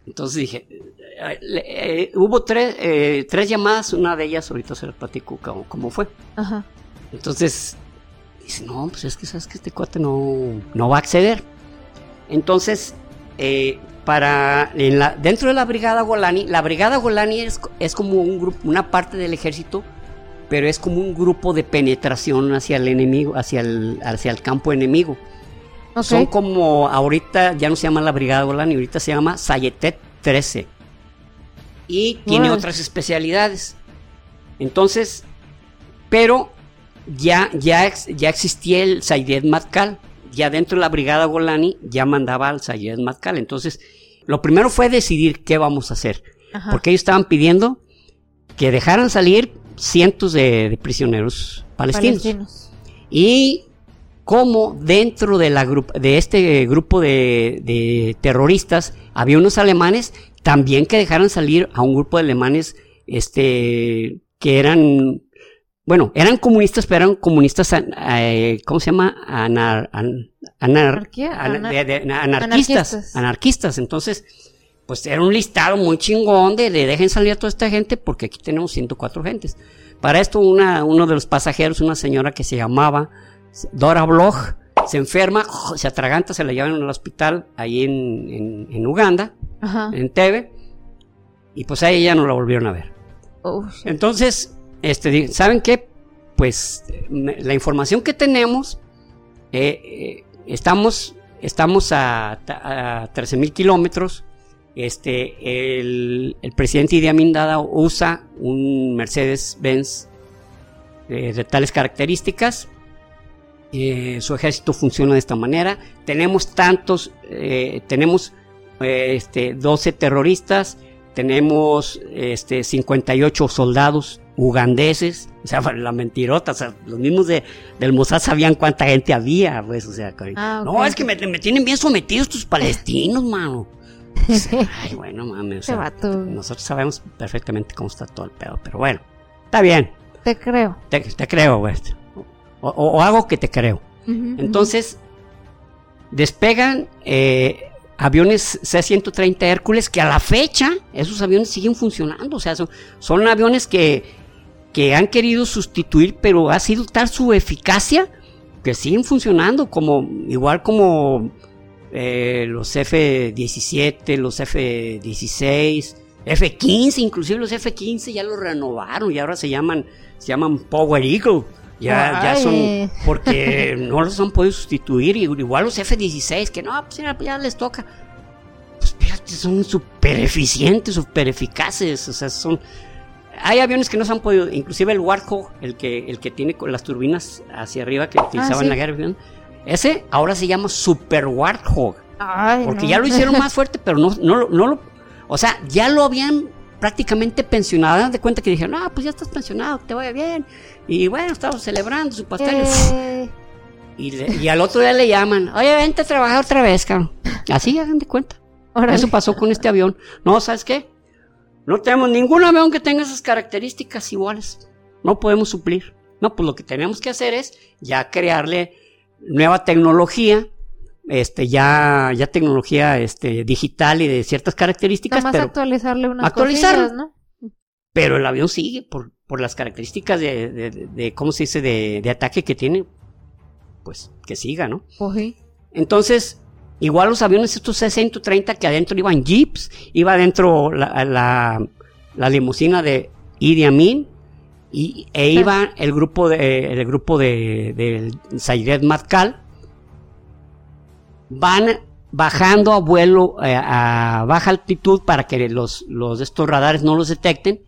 Entonces dije, eh, eh, hubo tres, eh, tres llamadas, una de ellas ahorita se las platico cómo, cómo fue. Ajá. Entonces, dice, no, pues es que sabes que este cuate no, no va a acceder. Entonces, eh, para en la, dentro de la brigada Golani, la brigada Golani es, es como un grupo, una parte del ejército, pero es como un grupo de penetración hacia el enemigo, hacia el, hacia el campo enemigo. Son como ahorita ya no se llama la Brigada Golani, ahorita se llama Sayetet 13. Y tiene otras especialidades. Entonces, pero ya, ya, ya existía el Sayed Matkal. Ya dentro de la Brigada Golani ya mandaba al Sayed Matkal. Entonces, lo primero fue decidir qué vamos a hacer. Ajá. Porque ellos estaban pidiendo que dejaran salir cientos de, de prisioneros palestinos. Palestinos. Y como dentro de, la de este grupo de, de terroristas había unos alemanes, también que dejaran salir a un grupo de alemanes este, que eran, bueno, eran comunistas, pero eran comunistas, eh, ¿cómo se llama? Anar- an- anar- Anarquía, ana- anar- de- de- anarquistas, anarquistas. anarquistas. Entonces, pues era un listado muy chingón de, de dejen salir a toda esta gente porque aquí tenemos 104 gentes. Para esto, una, uno de los pasajeros, una señora que se llamaba Dora Bloch, se enferma, se atraganta, se la llevan al hospital ahí en, en- en Uganda, Ajá. en Tebe, y pues a ella ya no la volvieron a ver. Oh. Entonces, este, ¿saben qué? Pues la información que tenemos, eh, eh, estamos, estamos a, a 13 mil kilómetros. Este, el, presidente Idi Amin Dada usa un Mercedes-Benz eh, de tales características. Su ejército funciona de esta manera. Tenemos tantos, tenemos este, 12 terroristas, tenemos este, 58 soldados ugandeses, o sea, la mentirota, o sea, los mismos de, del Mossad sabían cuánta gente había, pues, o sea, Ah, no, es que me, me tienen bien sometidos tus palestinos, mano. Ay, bueno, mames, o sea, nosotros sabemos perfectamente cómo está todo el pedo, pero bueno, está bien, Te creo. te, te creo, güey. O, o- hago que te creo. Entonces, despegan eh, aviones C-130 Hércules que a la fecha esos aviones siguen funcionando. O sea, son, son aviones que, que han querido sustituir, pero ha sido tal su eficacia que siguen funcionando, como igual como eh, los F-17, los F-16, F-15, inclusive los F-15 ya los renovaron y ahora se llaman, se llaman Power Eagle. Ya, ya son, porque no los han podido sustituir. Igual los F-16, que no, pues ya, ya les toca. Pues fíjate, son súper eficientes, súper eficaces. O sea, son. Hay aviones que no se han podido, inclusive el Warthog, el que, el que tiene con las turbinas hacia arriba que utilizaban sí. en la guerra, ese ahora se llama Super Warthog. Ay, Porque no. ya lo hicieron más fuerte, pero no, no, lo- no lo. O sea, ya lo habían prácticamente pensionado. De cuenta que dijeron, ah, pues ya estás pensionado, que te vaya bien. Y bueno, estamos celebrando su pastel. Eh, Y, le- y al otro día le llaman, oye, vente a trabajar otra vez, cabrón. Así hagan de cuenta. órale. Eso pasó con este avión. No, ¿sabes qué? No tenemos ningún avión que tenga esas características iguales. No podemos suplir. No, pues lo que tenemos que hacer es ya crearle nueva tecnología, este, ya, ya tecnología este, digital y de ciertas características, Nada más pero, actualizarle unas Actualizarlo. cosillas, ¿no? pero el avión sigue por, por las características de, de- de- ¿cómo se dice?, de, de ataque que tiene, pues que siga, ¿no? Ojí. Entonces, igual los aviones estos C-130 que adentro iban jeeps, iba adentro la, la, la limusina de Idi Amin y, e iba el grupo de el grupo de, de Matkal van bajando a vuelo eh, a baja altitud para que los, los estos radares no los detecten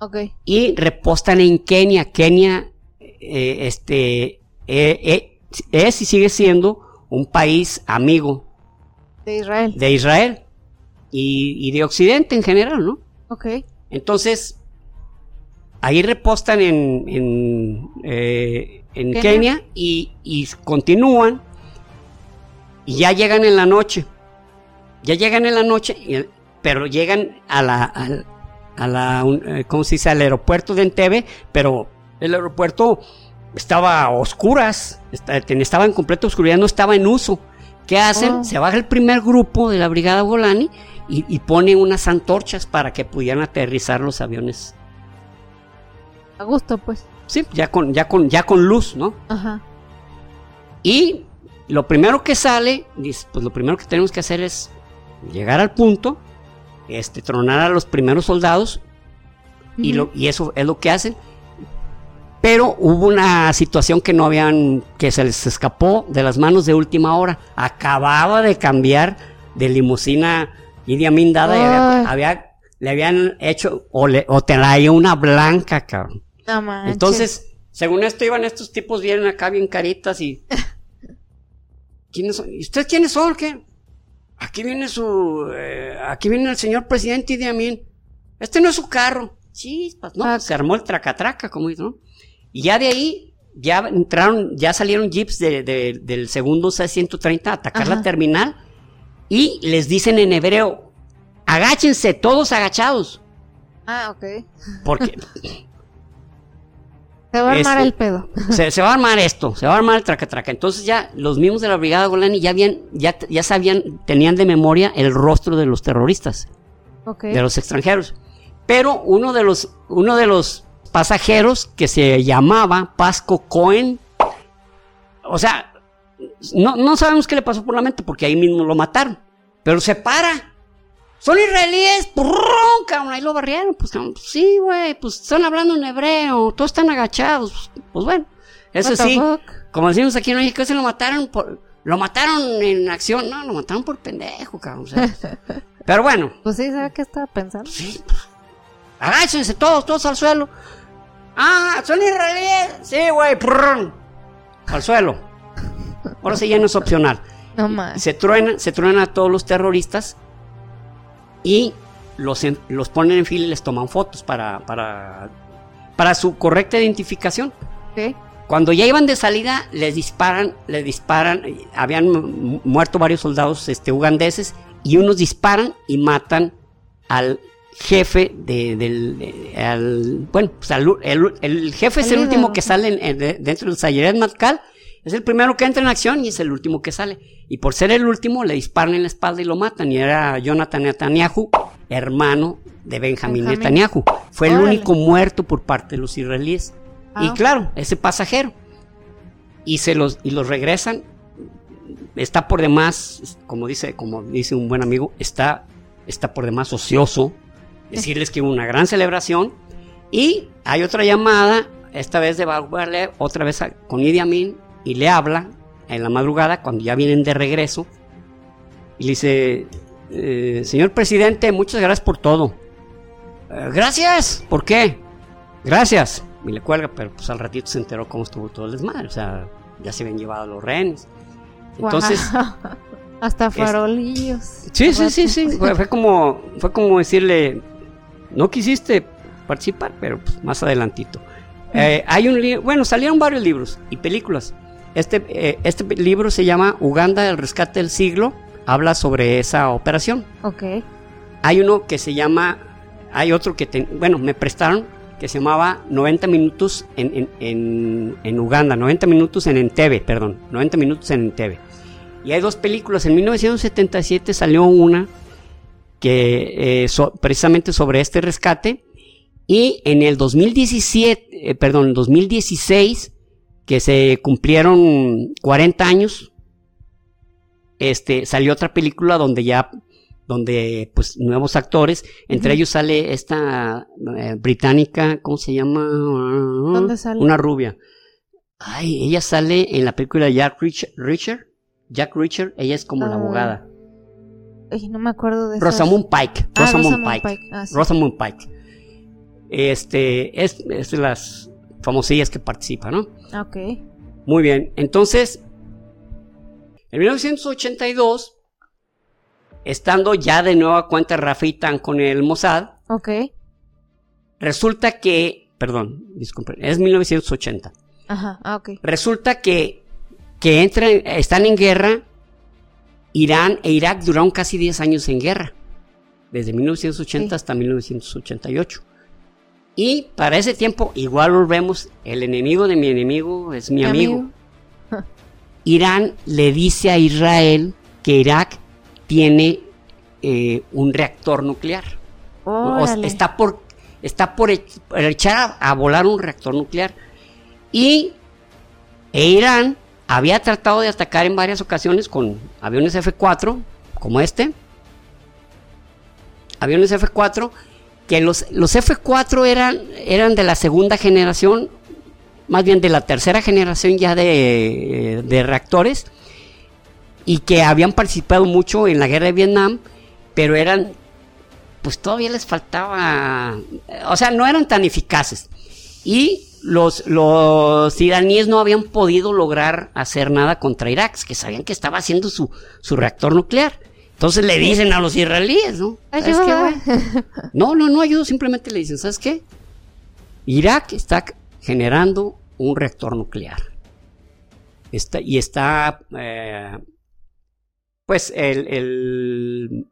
Ok. y repostan en Kenia. Kenia eh, este, eh, es y sigue siendo un país amigo De Israel. de Israel y, y de Occidente en general, ¿no? Ok. Entonces, ahí repostan en, en, eh, en Kenia. Kenia, y, y continúan y ya llegan en la noche. Ya llegan en la noche, pero llegan a la, al- a la, eh, ¿cómo se dice? Al aeropuerto de Entebbe, pero el aeropuerto estaba a oscuras, estaba en completa oscuridad, no estaba en uso. ¿Qué hacen? Oh. Se baja el primer grupo de la Brigada Golani y, y pone unas antorchas para que pudieran aterrizar los aviones. A gusto, pues. Sí, ya con, ya con, ya con luz, ¿no? Ajá. Y lo primero que sale, dice, pues lo primero que tenemos que hacer es llegar al punto, este, tronar a los primeros soldados, y, lo, y eso es lo que hacen. Pero hubo una situación que no habían, que se les escapó de las manos de última hora. Acababa de cambiar de limusina Idi Amin Dada y había, había- le habían hecho, o, le, o traía una blanca, cabrón. No manches. Entonces, según esto, iban estos tipos, vienen acá bien caritas y. ¿Quiénes son? ¿Y ustedes quiénes son? ¿Qué? Aquí viene su. eh, aquí viene el señor presidente Idi Amin. Este no es su carro. Chispas, ¿no? Ah. Se armó el tracatraca, como dice, ¿no? Y ya de ahí, ya entraron, ya salieron jeeps de- de- del segundo C-130 a atacar Ajá. la terminal y les dicen en hebreo: agáchense, todos agachados. Ah, ok. Porque Se va a armar Este- el pedo. se, se va a armar esto, se va a armar el traca-traca. Entonces ya los mismos de la Brigada Golani ya habían, ya, ya sabían, tenían de memoria el rostro de los terroristas, Ok. de los extranjeros. Pero uno de los, uno de los pasajeros que se llamaba Pasco Cohen, o sea, no, no sabemos qué le pasó por la mente porque ahí mismo lo mataron, pero se para. Son israelíes, ¡prrrrón! cabrón, ahí lo barrieron, pues cabrón, pues, sí, güey, pues están hablando en hebreo, todos están agachados, pues bueno, eso sí, fuck? como decimos aquí en México, se lo mataron por, lo mataron en acción, no, lo mataron por pendejo, cabrón, o sea, pero bueno, Pues sí, ¿sabe qué estaba pensando? Sí, pues, agáchense todos, todos al suelo. Ah, son israelíes. Sí, güey, al suelo. Ahora sí ya no es opcional. No más. Se truena, se truenan a todos los terroristas y los, los ponen en fila y les toman fotos para, para, para su correcta identificación. Ok. Cuando ya iban de salida, les disparan, les disparan, habían mu- muerto varios soldados este, ugandeses y unos disparan y matan al jefe de, del, de- al, bueno, pues al- el, el jefe es El líder, último que sale en- en- de- dentro del Sayeret Matkal, es el primero que entra en acción y es el último que sale. Y por ser el último, le disparan en la espalda y lo matan. Y era Jonathan Netanyahu, hermano de Benjamín Benjamín. Netanyahu. Fue el único muerto por parte de los israelíes. Y Ah. claro, ese pasajero. Y se los, y los regresan. Está por demás, como dice, como dice un buen amigo, está, está por demás ocioso. Decirles que hubo una gran celebración. Y hay otra llamada, esta vez de Barbarle, otra vez con Idi Amin, y le habla en la madrugada, cuando ya vienen de regreso. Y le dice, eh, señor presidente, muchas gracias por todo. "Eh, gracias, ¿por qué? Gracias. Y le cuelga, pero pues al ratito se enteró cómo estuvo todo el desmadre. O sea, ya se habían llevado los rehenes. Entonces. Hasta farolillos. sí, sí, sí, sí. Fue, fue como, fue como decirle, no quisiste participar, pero pues, más adelantito. Eh, hay un bueno, salieron varios libros y películas. Este, eh, este libro se llama Uganda, el rescate del siglo. Habla sobre esa operación. Ok. Hay uno que se llama, hay otro que, te- bueno, me prestaron, que se llamaba 90 minutos en, en, en, en Uganda, 90 minutos en Entebbe, perdón, 90 minutos en Entebbe. Y hay dos películas, en 1977 salió una que eh, so- precisamente sobre este rescate Y en el 2017, eh, perdón, 2016, que se cumplieron 40 años, este, salió otra película donde ya, donde, pues, nuevos actores, entre ellos sale esta eh, británica, ¿cómo se llama? ¿Dónde sale? Una rubia. Ay, ella sale en la película Jack Richard, Jack Richard, ella es como la Ah. abogada. Ay, no me acuerdo de Rosamund Pike. Ah, Rosamund Pike. Pike, ah, sí. Rosamund Pike. Este, es, es de las famosillas que participa, ¿no? Ah, Ok. Muy bien, entonces, en 1982, estando ya de nueva cuenta Rafi Tan con el Mossad, Ok. resulta que, perdón, disculpen, es 1980. Ajá. Ah, ok. Resulta que, que entran, están en guerra, Irán e Irak duraron casi 10 años en guerra, desde 1980 Sí. hasta 1988. Y para ese tiempo, igual volvemos, el enemigo de mi enemigo es mi, Mi amigo. amigo. Irán le dice a Israel que Irak tiene eh, un reactor nuclear. O sea, está por, está por echar a, a volar un reactor nuclear. Y e Irán había tratado de atacar en varias ocasiones con aviones F-4, como este. Aviones F-4, que los, los F-4 eran, eran de la segunda generación, más bien de la tercera generación ya de, de reactores, y que habían participado mucho en la guerra de Vietnam, pero eran pues todavía les faltaba, o sea, no eran tan eficaces. Y los, los iraníes no habían podido lograr hacer nada contra Irak, que sabían que estaba haciendo su, su reactor nuclear. Entonces le dicen a los israelíes, ¿no? No, no, no ayudo, simplemente le dicen, ¿sabes qué? Irak está generando un reactor nuclear. Está, y está, eh, pues, el, el-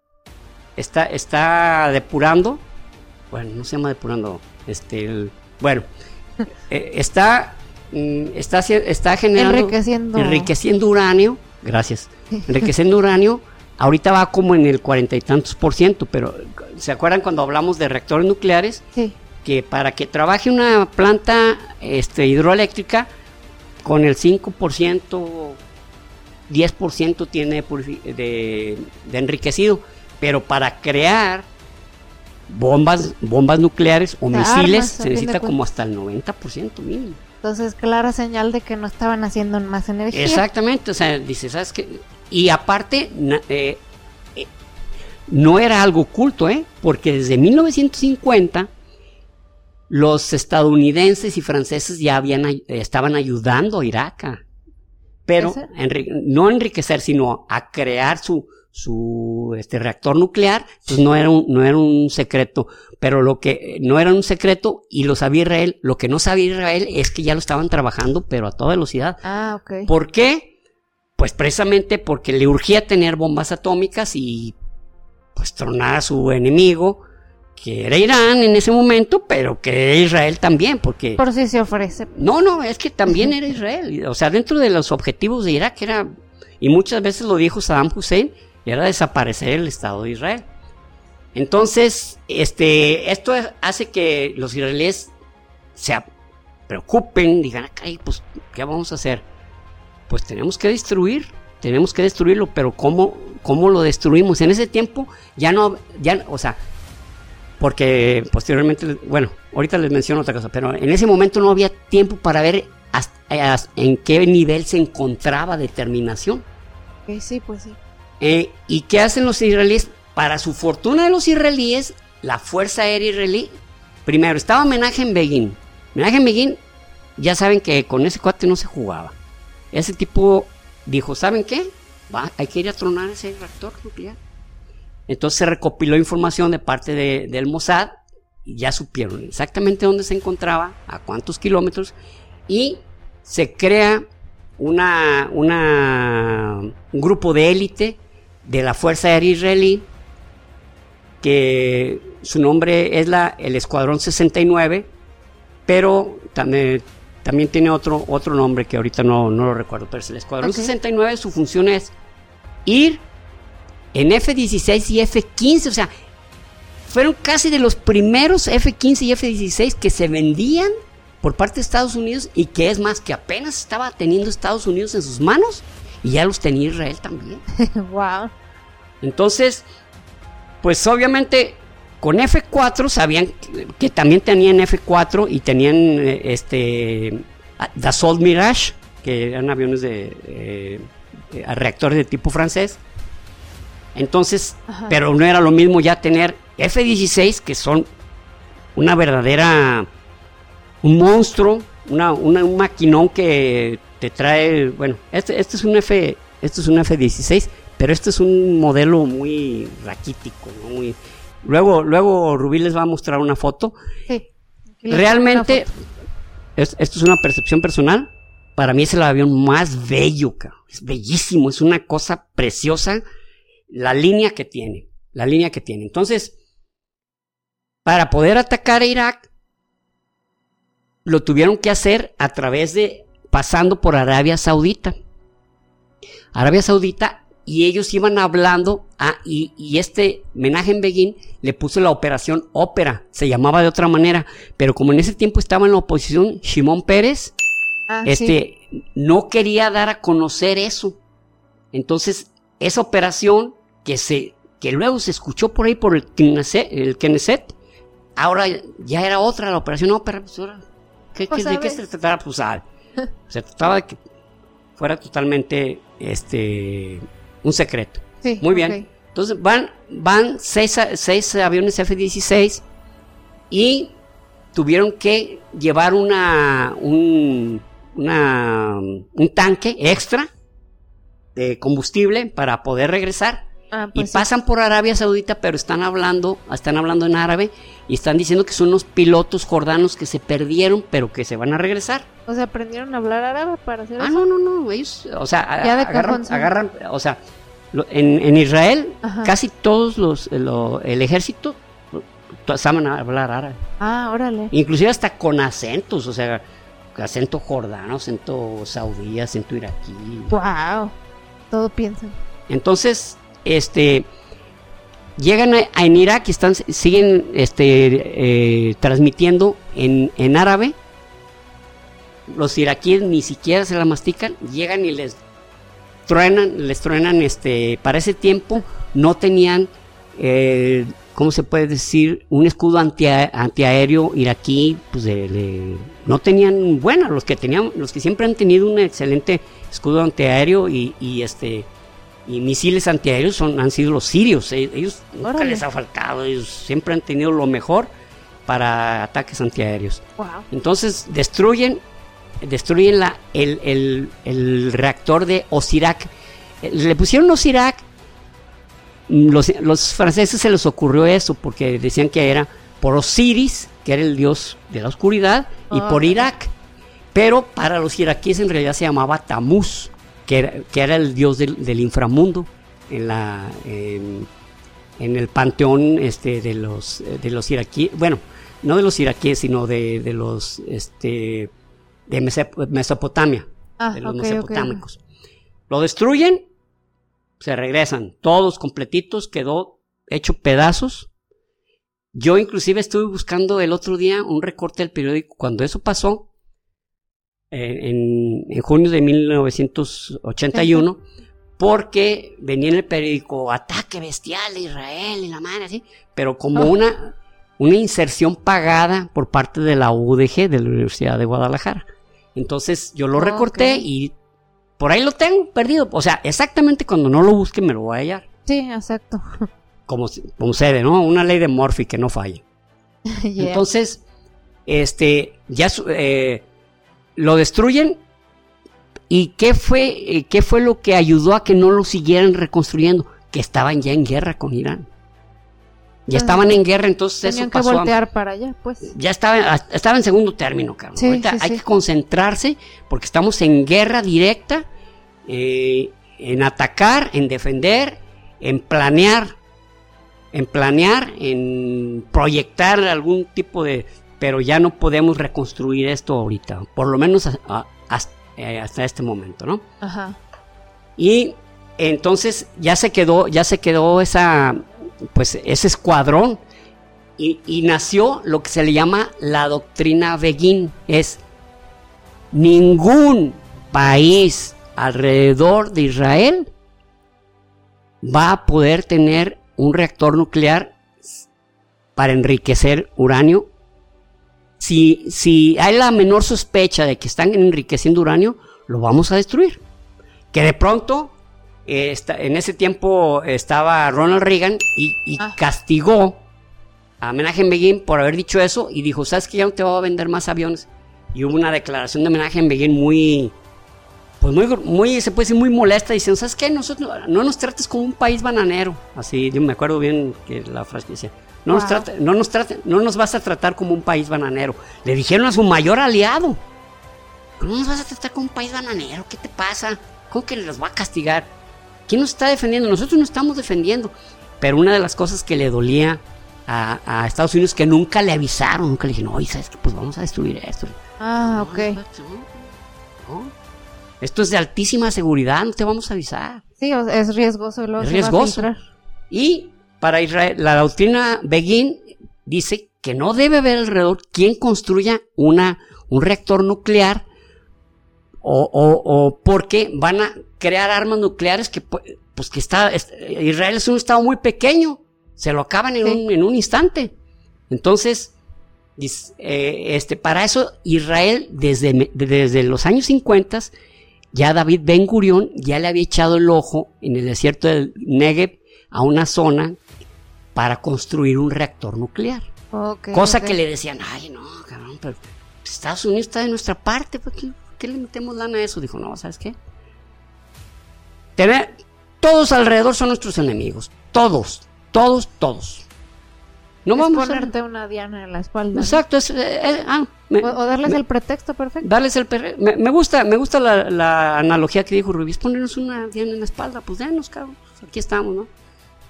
está, está depurando, bueno, no se llama depurando, este, el- bueno, está, mm, está, está generando, Enriqueciendo. enriqueciendo uranio, gracias, enriqueciendo uranio, ahorita va como en el cuarenta y tantos por ciento, pero ¿se acuerdan cuando hablamos de reactores nucleares? Sí. que para que trabaje una planta este, hidroeléctrica con el 5%, 10% tiene de enriquecido, pero para crear bombas, bombas nucleares o misiles se necesita como hasta el 90% mínimo. Entonces, clara señal de que no estaban haciendo más energía. Exactamente, o sea, dice, ¿sabes qué? Y aparte, eh, eh, no era algo oculto, ¿eh? Porque desde 1950 los estadounidenses y franceses ya habían, eh, estaban ayudando a Irak, a- pero enri- no a enriquecer, sino a crear su, su este, reactor nuclear, pues no era, un, no era un secreto, pero lo que no era un secreto y lo sabía Israel, lo que no sabía Israel es que ya lo estaban trabajando, pero a toda velocidad. Ah, ok. ¿Por qué? Pues precisamente porque le urgía tener bombas atómicas y pues tronar a su enemigo, que era Irán en ese momento, pero que era Israel también, porque... Por si se ofrece. No, no, es que también era Israel. O sea, dentro de los objetivos de Irak era, y muchas veces lo dijo Saddam Hussein, era desaparecer el Estado de Israel. Entonces, este, esto es- hace que los israelíes se preocupen, digan, "Ay, pues, ¿qué vamos a hacer? Pues tenemos que destruir, tenemos que destruirlo, pero ¿cómo, cómo lo destruimos? En ese tiempo ya no, ya, o sea, porque posteriormente, bueno, ahorita les menciono otra cosa, pero en ese momento no había tiempo para ver hasta en qué nivel se encontraba determinación. Sí, pues sí. Eh, ¿Y qué hacen los israelíes? Para su fortuna de los israelíes, la Fuerza Aérea Israelí, primero, estaba homenaje en Begin. Homenaje en Begin, ya saben que con ese cuate no se jugaba. Ese tipo dijo, ¿saben qué? Hay que ir a tronar ese reactor nuclear. Entonces se recopiló información de parte de- del Mossad y ya supieron exactamente dónde se encontraba, a cuántos kilómetros, y se crea una, una- un grupo de élite de la Fuerza Aérea Israelí, que su nombre es la, el Escuadrón 69, pero también, también tiene otro, otro nombre que ahorita no, no lo recuerdo, pero es el Escuadrón Ok. 69, su función es ir en F-16 y F-15, o sea, fueron casi de los primeros F-15 y F-16 que se vendían por parte de Estados Unidos y que es más que apenas estaba teniendo Estados Unidos en sus manos y ya los tenía Israel también. wow. Entonces, pues obviamente con F4 sabían que, que también tenían F4 y tenían eh, este Dassault Mirage, que eran aviones de eh, eh, reactores de tipo francés. Entonces, Ajá. pero no era lo mismo ya tener F-16, que son una verdadera, un monstruo, una, una- un maquinón que te trae, bueno, este, este es un F, este es un F-16, pero este es un modelo muy raquítico, ¿no? Muy, luego, luego Rubí les va a mostrar una foto. Sí. Realmente, foto. es- esto es una percepción personal. Para mí es el avión más bello, cabrón. Es bellísimo, es una cosa preciosa. La línea que tiene, la línea que tiene. Entonces, para poder atacar a Irak, lo tuvieron que hacer a través de, pasando por Arabia Saudita. Arabia Saudita, y ellos iban hablando, ah, y, y este Menahem Begin le puso la operación ópera, se llamaba de otra manera, pero como en ese tiempo estaba en la oposición Shimon Pérez, Ah, sí. este, no quería dar a conocer eso. Entonces, esa operación que se, que luego se escuchó por ahí por el Knesset, el Knesset, ahora ya era otra la operación ópera, pues ahora, ¿qué, Pues, qué- ¿de qué se trataba? Pues, ah, se trataba de que fuera totalmente, este, un secreto. Sí, Muy bien. Entonces van, van seis, seis aviones F-16 y tuvieron que llevar una, un, una, un tanque extra de combustible para poder regresar. Ah, Y pues sí. pasan por Arabia Saudita, pero están hablando, están hablando en árabe y están diciendo que son unos pilotos jordanos que se perdieron, pero que se van a regresar. O sea, aprendieron a hablar árabe para hacer Ah, eso. no, no, no, ellos, o sea, agarran, agarran, o sea, lo- en, en Israel Ajá. casi todos los, lo- el ejército to- saben hablar árabe, Ah, órale. inclusive hasta con acentos, o sea, acento jordano, acento saudí, acento iraquí. Wow. Todo piensan. Entonces, este, llegan a, en Irak y están, siguen, este, eh, transmitiendo en, en árabe. Los iraquíes ni siquiera se la mastican, llegan y les truenan, les truenan, este, para ese tiempo no tenían, eh, ¿cómo se puede decir? Un escudo antia- antiaéreo iraquí, pues de- de- no tenían, bueno, los que tenían, los que siempre han tenido un excelente escudo antiaéreo y, y este, y misiles antiaéreos son, han sido los sirios, eh, ellos nunca les ha faltado, ellos siempre han tenido lo mejor para ataques antiaéreos. Wow. Entonces destruyen, destruyen la, el, el- el reactor de Osirak. Eh, Le pusieron Osirak. mm, Los, los franceses se les ocurrió eso porque decían que era por Osiris, que era el dios de la oscuridad, y por. Irak. Pero para los iraquíes en realidad se llamaba Tamuz, que era, que era el dios del, del inframundo en la en, en el panteón este de los de los iraquíes, bueno, no de los iraquíes, sino de, de los este de Mesop- Mesopotamia, Ah, de los mesopotámicos. Lo destruyen, se regresan, todos completitos, quedó hecho pedazos. Yo inclusive estuve buscando el otro día un recorte del periódico cuando eso pasó, en, en junio de 1981, porque venía en el periódico ataque bestial de Israel y la madre así, pero como Oh. una, una inserción pagada por parte de la UDG de la Universidad de Guadalajara. Entonces yo lo recorté y por ahí lo tengo perdido. O sea, exactamente cuando no lo busque me lo voy a hallar. Sí, exacto. Como, como sucede, ¿no? Una ley de Murphy que no falla. Yeah. Entonces, este, ya eh, lo destruyen. ¿Y qué fue, eh, qué fue lo que ayudó a que no lo siguieran reconstruyendo? Que estaban ya en guerra con Irán. Ya estaban en guerra, entonces eso Tenían que pasó. a- voltear para allá, pues. ya estaba, estaba en segundo término, cabrón. Sí, Ahorita sí, hay sí. que concentrarse porque estamos en guerra directa, eh, en atacar, en defender, en planear, en planear, en proyectar algún tipo de... Pero ya no podemos reconstruir esto ahorita, por lo menos a- a- hasta, eh, hasta este momento, ¿no? Ajá. Y entonces ya se quedó, ya se quedó esa, pues ese escuadrón y, y nació lo que se le llama la doctrina Begin. Es ningún país alrededor de Israel va a poder tener un reactor nuclear para enriquecer uranio. Si, si hay la menor sospecha de que están enriqueciendo uranio, lo vamos a destruir. Que de pronto, eh, esta- en ese tiempo estaba Ronald Reagan y, y Ah. castigó a Menachem Begin por haber dicho eso y dijo, ¿sabes que ya no te voy a vender más aviones? Y hubo una declaración de Menachem Begin muy, pues muy, muy, se puede decir muy molesta, diciendo, ¿sabes qué? Nosotros no, no nos trates como un país bananero. Así, yo me acuerdo bien que la frase decía, no, nos Wow. trate- no, nos trate- no nos vas a tratar como un país bananero. Le dijeron a su mayor aliado, ¿cómo nos vas a tratar como un país bananero? ¿Qué te pasa? ¿Cómo que los va a castigar? ¿Quién nos está defendiendo? Nosotros nos estamos defendiendo. Pero una de las cosas que le dolía a, a Estados Unidos que nunca le avisaron, nunca le dijeron, oye, ¿sabes qué? Pues vamos a destruir esto. Ah, ok. No, no. Esto es de altísima seguridad, no te vamos a avisar. Sí, es riesgoso. luego Es riesgoso. Y para Israel, la doctrina Begin dice que no debe haber alrededor quien construya una, un reactor nuclear o, o- o porque van a crear armas nucleares que, pu- pues que está, es- Israel es un estado muy pequeño, se lo acaban en, Sí. un, en un instante. Entonces, eh, este, para eso Israel desde, desde los años 50 ya David Ben Gurión ya le había echado el ojo en el desierto del Negev a una zona para construir un reactor nuclear. Ok, Cosa que le decían, ay no, cabrón, pero Estados Unidos está de nuestra parte, ¿por qué, por qué le metemos lana a eso? Dijo, no, ¿sabes qué? Tener, todos alrededor son nuestros enemigos, todos, todos, todos. No es vamos a... ponerte una diana en la espalda. Exacto, es, eh, eh, ah, me- O, o darles me- el pretexto perfecto. Darles el me, me gusta, me gusta la, la analogía que dijo Rubí, es ponernos una diana en la espalda, pues denos, cabrón, pues aquí estamos, ¿no?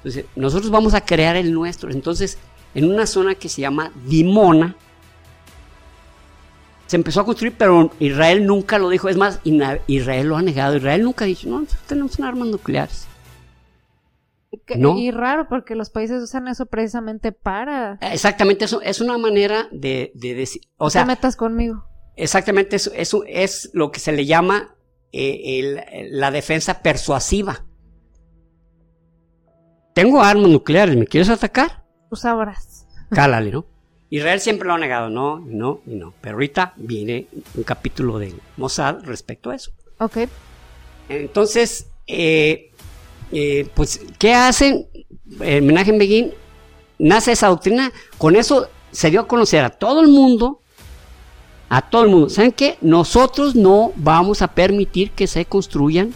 Entonces, nosotros vamos a crear el nuestro. Entonces, en una zona que se llama Dimona, se empezó a construir, pero Israel nunca lo dijo. Es más, Israel lo ha negado. Israel nunca ha dicho, no, tenemos armas nucleares. No. Y raro, porque los países usan eso precisamente para... Exactamente, eso es una manera de, de decir, o no sea, te metas conmigo. Exactamente, eso, eso es lo que se le llama eh, el- la defensa persuasiva. Tengo armas nucleares, ¿me quieres atacar? Tú sabrás. Cálale, ¿no? Israel siempre lo ha negado, no, y no, y no. Pero ahorita viene un capítulo de Mossad respecto a eso. Ok. Entonces, eh, eh, pues, ¿qué hacen? El Menachem Begin nace esa doctrina, con eso se dio a conocer a todo el mundo, a todo el mundo. ¿Saben qué? Nosotros no vamos a permitir que se construyan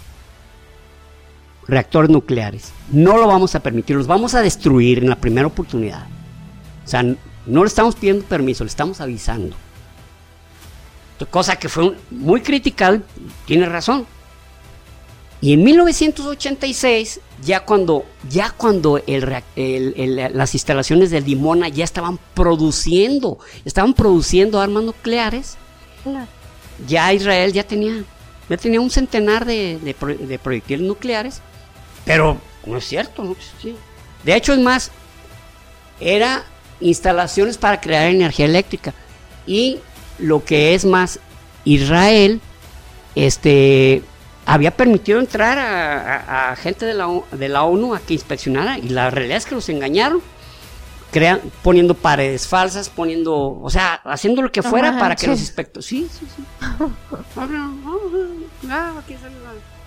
reactores nucleares. No lo vamos a permitir, los vamos a destruir en la primera oportunidad. O sea, no le estamos pidiendo permiso, le estamos avisando. Cosa que fue muy criticado y tiene razón. Y en 1986, ya cuando, ya cuando el reac- el- el- las instalaciones de Dimona ya estaban produciendo, estaban produciendo armas nucleares, ya Israel ya tenía, ya tenía un centenar de, de pro- de proyectiles nucleares, pero no es cierto. no existía. De hecho, es más, era instalaciones para crear energía eléctrica. Y lo que es más, Israel este, había permitido entrar a, a- a gente de la, de la ONU a que inspeccionara y la realidad es que los engañaron. Crean, poniendo paredes falsas, poniendo, o sea, haciendo lo que No fuera para que los inspectores. Sí, sí, sí.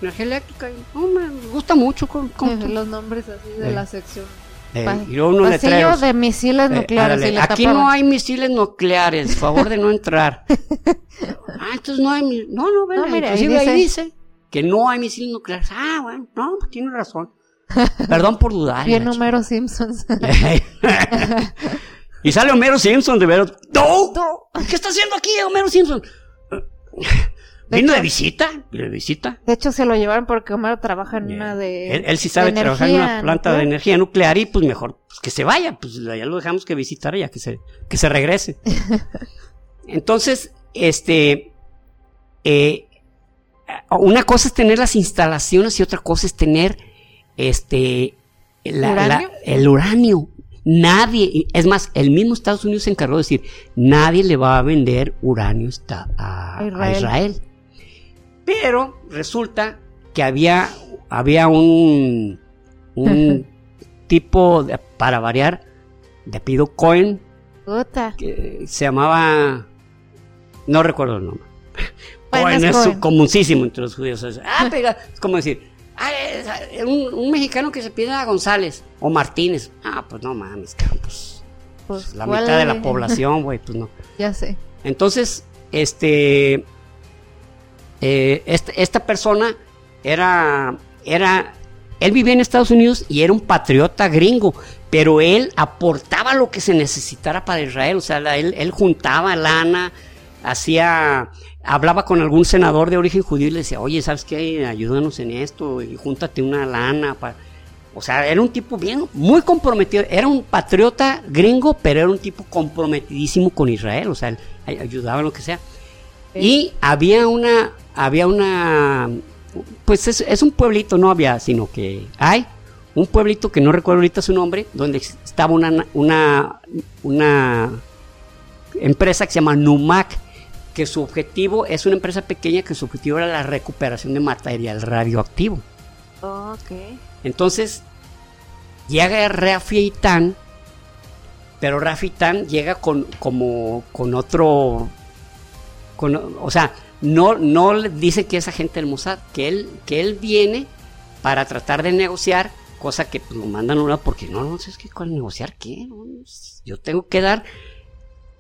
Energía eléctrica. y, oh, me gusta mucho con, con- Los nombres así de Eh. la sección. eh, Pa- y luego unos Pasillo de misiles Eh, nucleares. y Aquí no hay misiles nucleares, favor de no entrar. ah, entonces no hay No, no, vela, No, mira, ahí dice- que no hay misiles nucleares. Ah, bueno, no, tiene razón. Perdón por dudar. Bien Homero Simpsons. chica. y sale Homero Simpson de veras. ¡No! ¿Qué está haciendo aquí Homero Simpson? ¿Vino de visita? ¿Vino de visita? De hecho, se lo llevaron porque Homero trabaja en una de. él, él sí sabe trabajar en una planta de energía nuclear y pues mejor pues, que se vaya, pues ya lo dejamos que visitara ya que se, que se regrese. Entonces, este, eh, una cosa es tener las instalaciones y otra cosa es tener, este, la- la- ¿Uranio? el uranio. Nadie, es más, el mismo Estados Unidos se encargó de decir, nadie le va a vender uranio a, Israel. Pero resulta que había, había un, un tipo, para variar, de pido Cohen, que se llamaba, no recuerdo el nombre. Cohen es, comúnísimo entre los judíos. Ah, pero es como decir, ah, un, mexicano que se pide a González o Martínez. Ah, pues no mames, pues, pues, la mitad de la población, güey, pues no. Ya sé. Entonces, este, eh, esta, esta, persona era, era, él vivía en Estados Unidos y era un patriota gringo, pero él aportaba lo que se necesitara para Israel, o sea, él, él juntaba lana, hacía, hablaba con algún senador de origen judío y le decía, oye, ¿sabes qué? Ayúdanos en esto y júntate una lana. Para... O sea, era un tipo bien, muy comprometido. Era un patriota gringo, pero era un tipo comprometidísimo con Israel. O sea, ayudaba lo que sea. Y había una, había una, pues es, es, un pueblito, no había, sino que hay un pueblito que no recuerdo ahorita su nombre, donde estaba una, una, una empresa que se llama Numac que su objetivo es una empresa pequeña que su objetivo era la recuperación de material radioactivo. Entonces, llega Rafi pero Rafi llega con, como, con otro, o sea, no, no le dice que es agente del Mossad, que él, que él viene para tratar de negociar, cosa que pues, lo mandan una porque no, no sé, es que cuál negociar qué, yo tengo que dar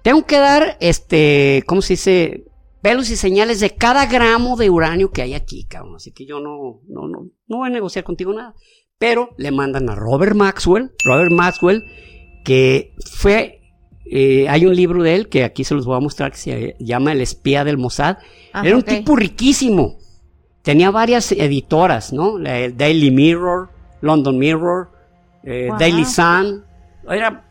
tengo que dar, este, ¿cómo se dice? Pelos y señales de cada gramo de uranio que hay aquí, cabrón. Así que yo no, no, no, no voy a negociar contigo nada. Pero le mandan a Robert Maxwell, Robert Maxwell, que fue, eh, hay un libro de él que aquí se los voy a mostrar que se llama El espía del Mossad. Ah, Era un tipo riquísimo. Tenía varias editoras, ¿no? Daily Mirror, London Mirror, eh, Daily Sun. Era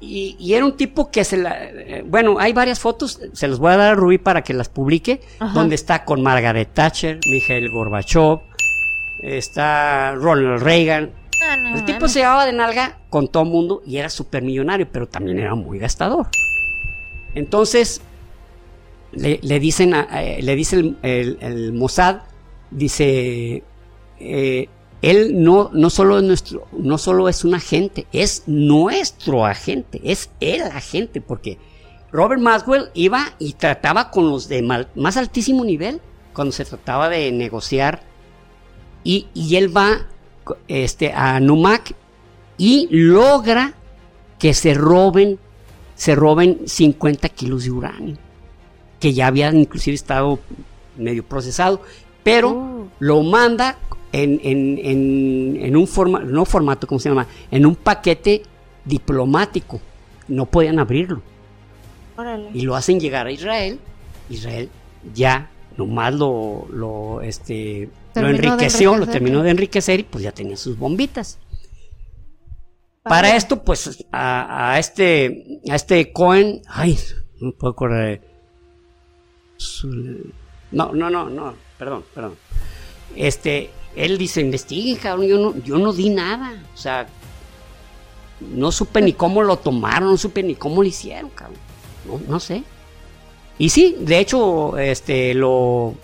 y, era un tipo que se la... Eh, bueno, hay varias fotos, se las voy a dar a Rubí para que las publique, donde está con Margaret Thatcher, Mikhail Gorbachev, está Ronald Reagan. El tipo se llevaba de nalga con todo el mundo y era súper millonario, pero también era muy gastador. Entonces, le, dicen, eh, le dice el, el, Mossad, dice, eh, él no, no, solo es nuestro, no solo es un agente, es nuestro agente, es el agente, porque Robert Maxwell iba y trataba con los de más altísimo nivel cuando se trataba de negociar y, él va este, a Numac y logra que se roben, se roben 50 kilos de uranio, que ya había inclusive estado medio procesado, pero oh. lo manda en, en, en, un forma, no formato, ¿cómo se llama? En un paquete diplomático. No podían abrirlo. Y lo hacen llegar a Israel. Israel ya nomás lo, lo, este, lo enriqueció, lo terminó de enriquecer y pues ya tenía sus bombitas. Para esto, pues, a, a, este, a este Cohen, ay, no puedo correr. No, no, no, no, perdón, perdón. Este, él dice, investiguen, cabrón, yo no, yo no di nada. O sea, no supe ni cómo lo tomaron, no supe ni cómo lo hicieron, cabrón. No, no sé. Y sí, de hecho, este, lo...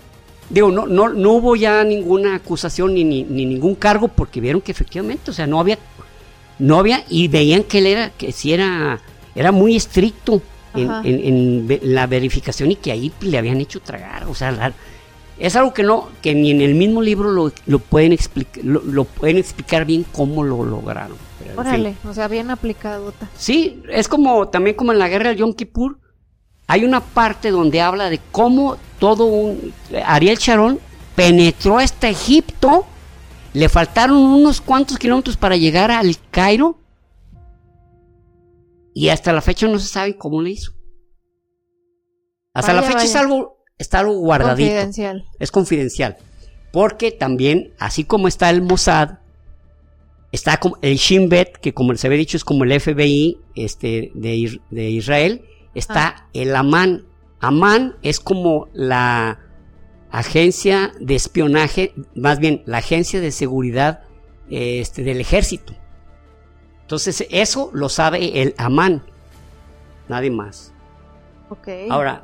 Digo, no, no, no hubo ya ninguna acusación ni, ni, ningún cargo porque vieron que efectivamente, o sea, no había, no había, y veían que él era, que sí era, era muy estricto en, en, la verificación y que ahí le habían hecho tragar, o sea, la, es algo que no, que ni en el mismo libro lo, pueden explicar, lo, pueden explicar bien cómo lo lograron. Órale, o sea, bien aplicado. Sí, es como también como en la guerra del Yom Kippur, hay una parte donde habla de cómo todo un Ariel Sharon penetró hasta Egipto, le faltaron unos cuantos kilómetros para llegar al Cairo y hasta la fecha no se sabe cómo le hizo. Hasta la fecha es algo está algo guardadito. Confidencial. Es confidencial. Porque también, así como está el Mossad, está el Shin Bet, que como les había dicho es como el FBI este, de, de Israel, está ah. el Amán. Amán es como la agencia de espionaje, más bien la agencia de seguridad este, del ejército. Entonces, eso lo sabe el Amán, nadie más. Ok. Ahora,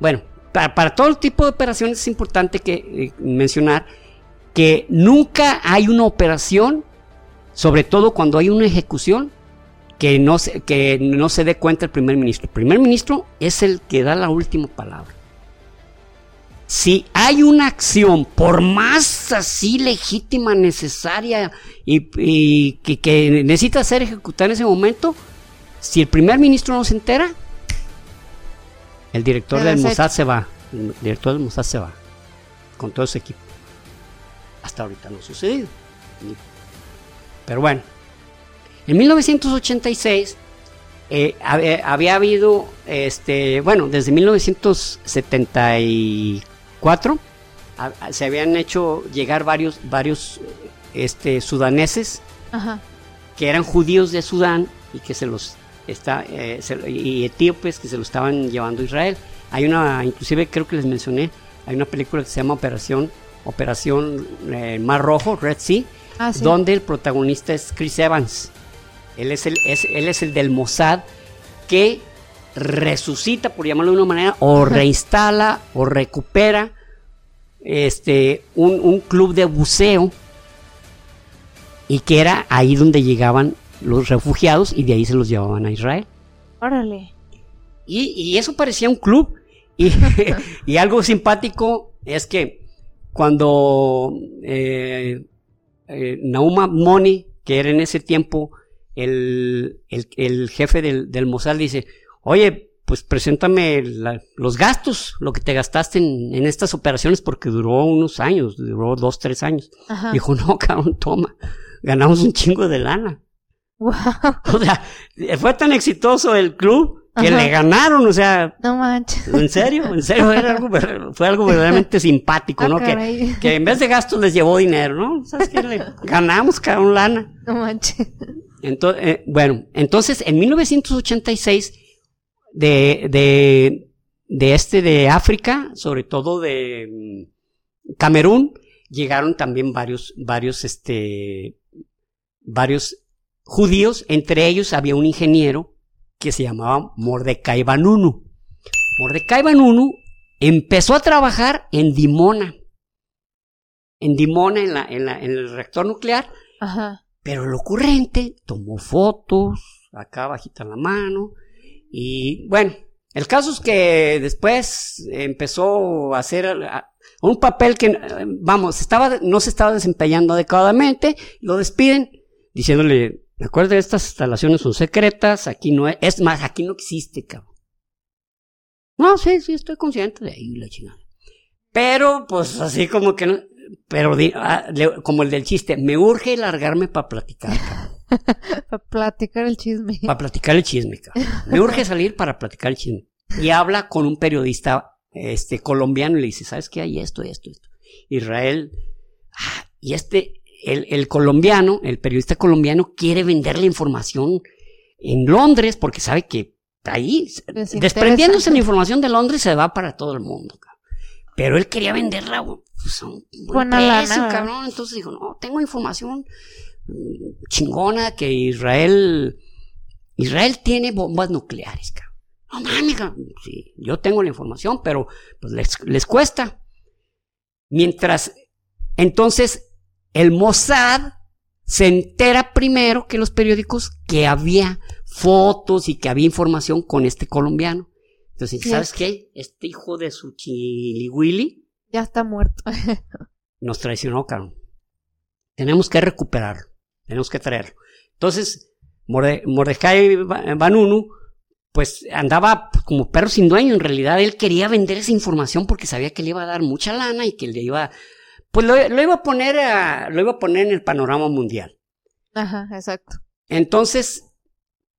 bueno, para, para todo tipo de operaciones es importante que, eh, mencionar que nunca hay una operación, sobre todo cuando hay una ejecución, que no, se, que no se dé cuenta el primer ministro. El primer ministro es el que da la última palabra. Si hay una acción, por más así legítima, necesaria y, y que, que necesita ser ejecutada en ese momento, si el primer ministro no se entera, el director del. Mossad se va. El director del Mossad se va. Con todo su equipo. Hasta ahorita no ha sucedido. Pero bueno. En 1986 eh, hab- había habido, este, bueno, desde 1974 a- a- se habían hecho llegar varios, varios este, sudaneses Ajá. que eran judíos de Sudán y que se los está eh, se- y etíopes que se lo estaban llevando a Israel. Hay una, inclusive creo que les mencioné, hay una película que se llama Operación Operación eh, Mar Rojo, Red Sea, Ah, sí. donde el protagonista es Chris Evans. Él es el, es- él es el del Mossad que resucita, por llamarlo de una manera, o reinstala o recupera este, un, un club de buceo y que era ahí donde llegaban los refugiados y de ahí se los llevaban a Israel. Órale. Y, y eso parecía un club. Y, y algo simpático es que cuando eh, eh, Nauma Moni, que era en ese tiempo el, el- el jefe del, del dice, oye, pues preséntame la- los gastos, lo que te gastaste en, en estas operaciones, porque duró unos años, duró dos, tres años. Ajá. Dijo, no, cabrón, toma, ganamos un chingo de lana. Wow. O sea, fue tan exitoso el club que Ajá. le ganaron, o sea, No manches. en serio, en serio, era algo fue algo verdaderamente simpático, Ah, ¿no? Que, que en vez de gastos les llevó dinero, ¿no? ¿Sabes qué? Le ganamos cada un lana. No manches. Entonces, bueno, entonces en 1986 de, de, de este de África, sobre todo de mm, Camerún, llegaron también varios, varios, este, varios judíos, entre ellos había un ingeniero que se llamaba Mordecai Vanunu. Mordecai Vanunu empezó a trabajar en Dimona, en Dimona, en, la, en, la, en el reactor nuclear, Ajá. Pero el ocurrente tomó fotos, acá bajita la mano, y bueno, el caso es que después empezó a hacer un papel que, vamos, estaba, no se estaba desempeñando adecuadamente, lo despiden diciéndole, recuerde, estas instalaciones son secretas, aquí no es, es más, aquí no existe, cabrón. No, sí, sí, estoy consciente de ahí la chingada. Pero, pues así como que no, pero di- ah, le- como el del chiste, me urge largarme para platicar. Para platicar el chisme. Para platicar el chisme, cabrón. Me urge salir para platicar el chisme. Y habla con un periodista este, colombiano y le dice, ¿sabes qué? Hay esto, esto, esto. Israel, ah, y este, el, el colombiano, el periodista colombiano quiere vender la información en Londres porque sabe que ahí, Les interesa. desprendiéndose la información de Londres, se va para todo el mundo. cabrón. Pero él quería venderla pues, a un buen Buena precio, lana. cabrón. Entonces dijo, no, tengo información mm, chingona que Israel Israel tiene bombas nucleares, cabrón. No mames, cabrón. Sí, yo tengo la información, pero pues les, les cuesta. Mientras, entonces, el Mossad se entera primero que los periódicos que había fotos y que había información con este colombiano. Entonces, ¿sabes es qué? Este hijo de su chilihuili Ya está muerto. nos traicionó, cabrón. Tenemos que recuperarlo. Tenemos que traerlo. Entonces, Morde- Mordecai Ba- Banunu, pues andaba como perro sin dueño. En realidad, él quería vender esa información porque sabía que le iba a dar mucha lana y que le iba, pues lo, lo iba a poner, a- lo iba a poner en el panorama mundial. Ajá, exacto. Entonces,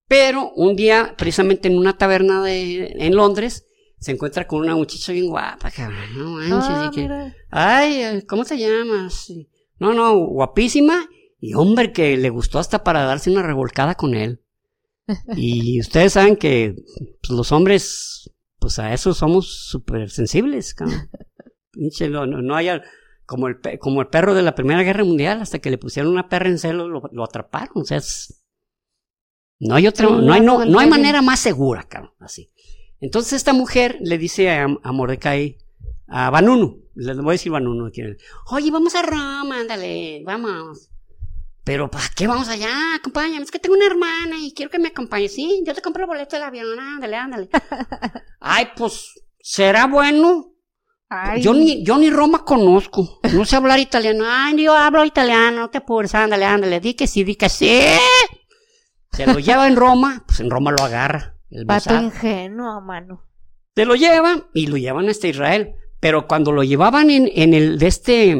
pero un día, precisamente en una taberna de, en Londres, se encuentra con una muchacha bien guapa, cabrón. No manches, Ah, y que- mira. Ay, eh, ¿cómo te llamas? No, no, guapísima. Y hombre, que le gustó hasta para darse una revolcada con él. Y ustedes saben que pues, los hombres, pues a eso somos súper sensibles, cabrón. Pinche, no, no, no haya, como el, como el perro de la Primera Guerra Mundial, hasta que le pusieron una perra en celo, lo, lo atraparon. O sea, es- No hay otra, no hay, no, no hay manera más segura, cabrón, así. Entonces esta mujer le dice a, a Mordecai, a Banunu, le voy a decir Banunu, oye, vamos a Roma, ándale, vamos. Pero, ¿para qué vamos allá? Acompáñame, es que tengo una hermana y quiero que me acompañe. Sí, yo te compro el boleto del avión, ándale, ándale. Ay, pues, ¿será bueno? Ay, Yo ni, yo ni Roma conozco. No sé hablar italiano. Ay, yo hablo italiano, no te apures, ándale, ándale. Di que sí, di que sí. Se lo lleva en Roma, pues en Roma lo agarra. El Pato Mossad. ingenuo, mano. Se lo llevan y lo llevan hasta Israel. Pero cuando lo llevaban en, en el de este,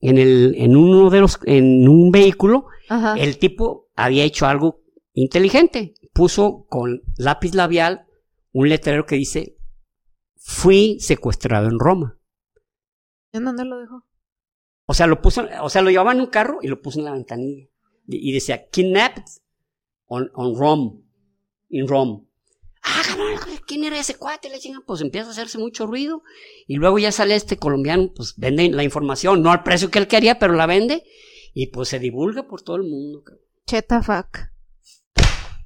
en el, en uno de los, en un vehículo, Ajá. el tipo había hecho algo inteligente. Puso con lápiz labial un letrero que dice, fui secuestrado en Roma. ¿En dónde lo dejó? O sea, lo puso, o sea, lo llevaba en un carro y lo puso en la ventanilla. Y y decía, kidnapped on, on Rome. In Rome. Ah, cabrón, ¿quién era ese cuate? Le chingan, pues empieza a hacerse mucho ruido. Y luego ya sale este colombiano, pues vende la información, no al precio que él quería, pero la vende. Y pues se divulga por todo el mundo. cabrón. Cheta fuck.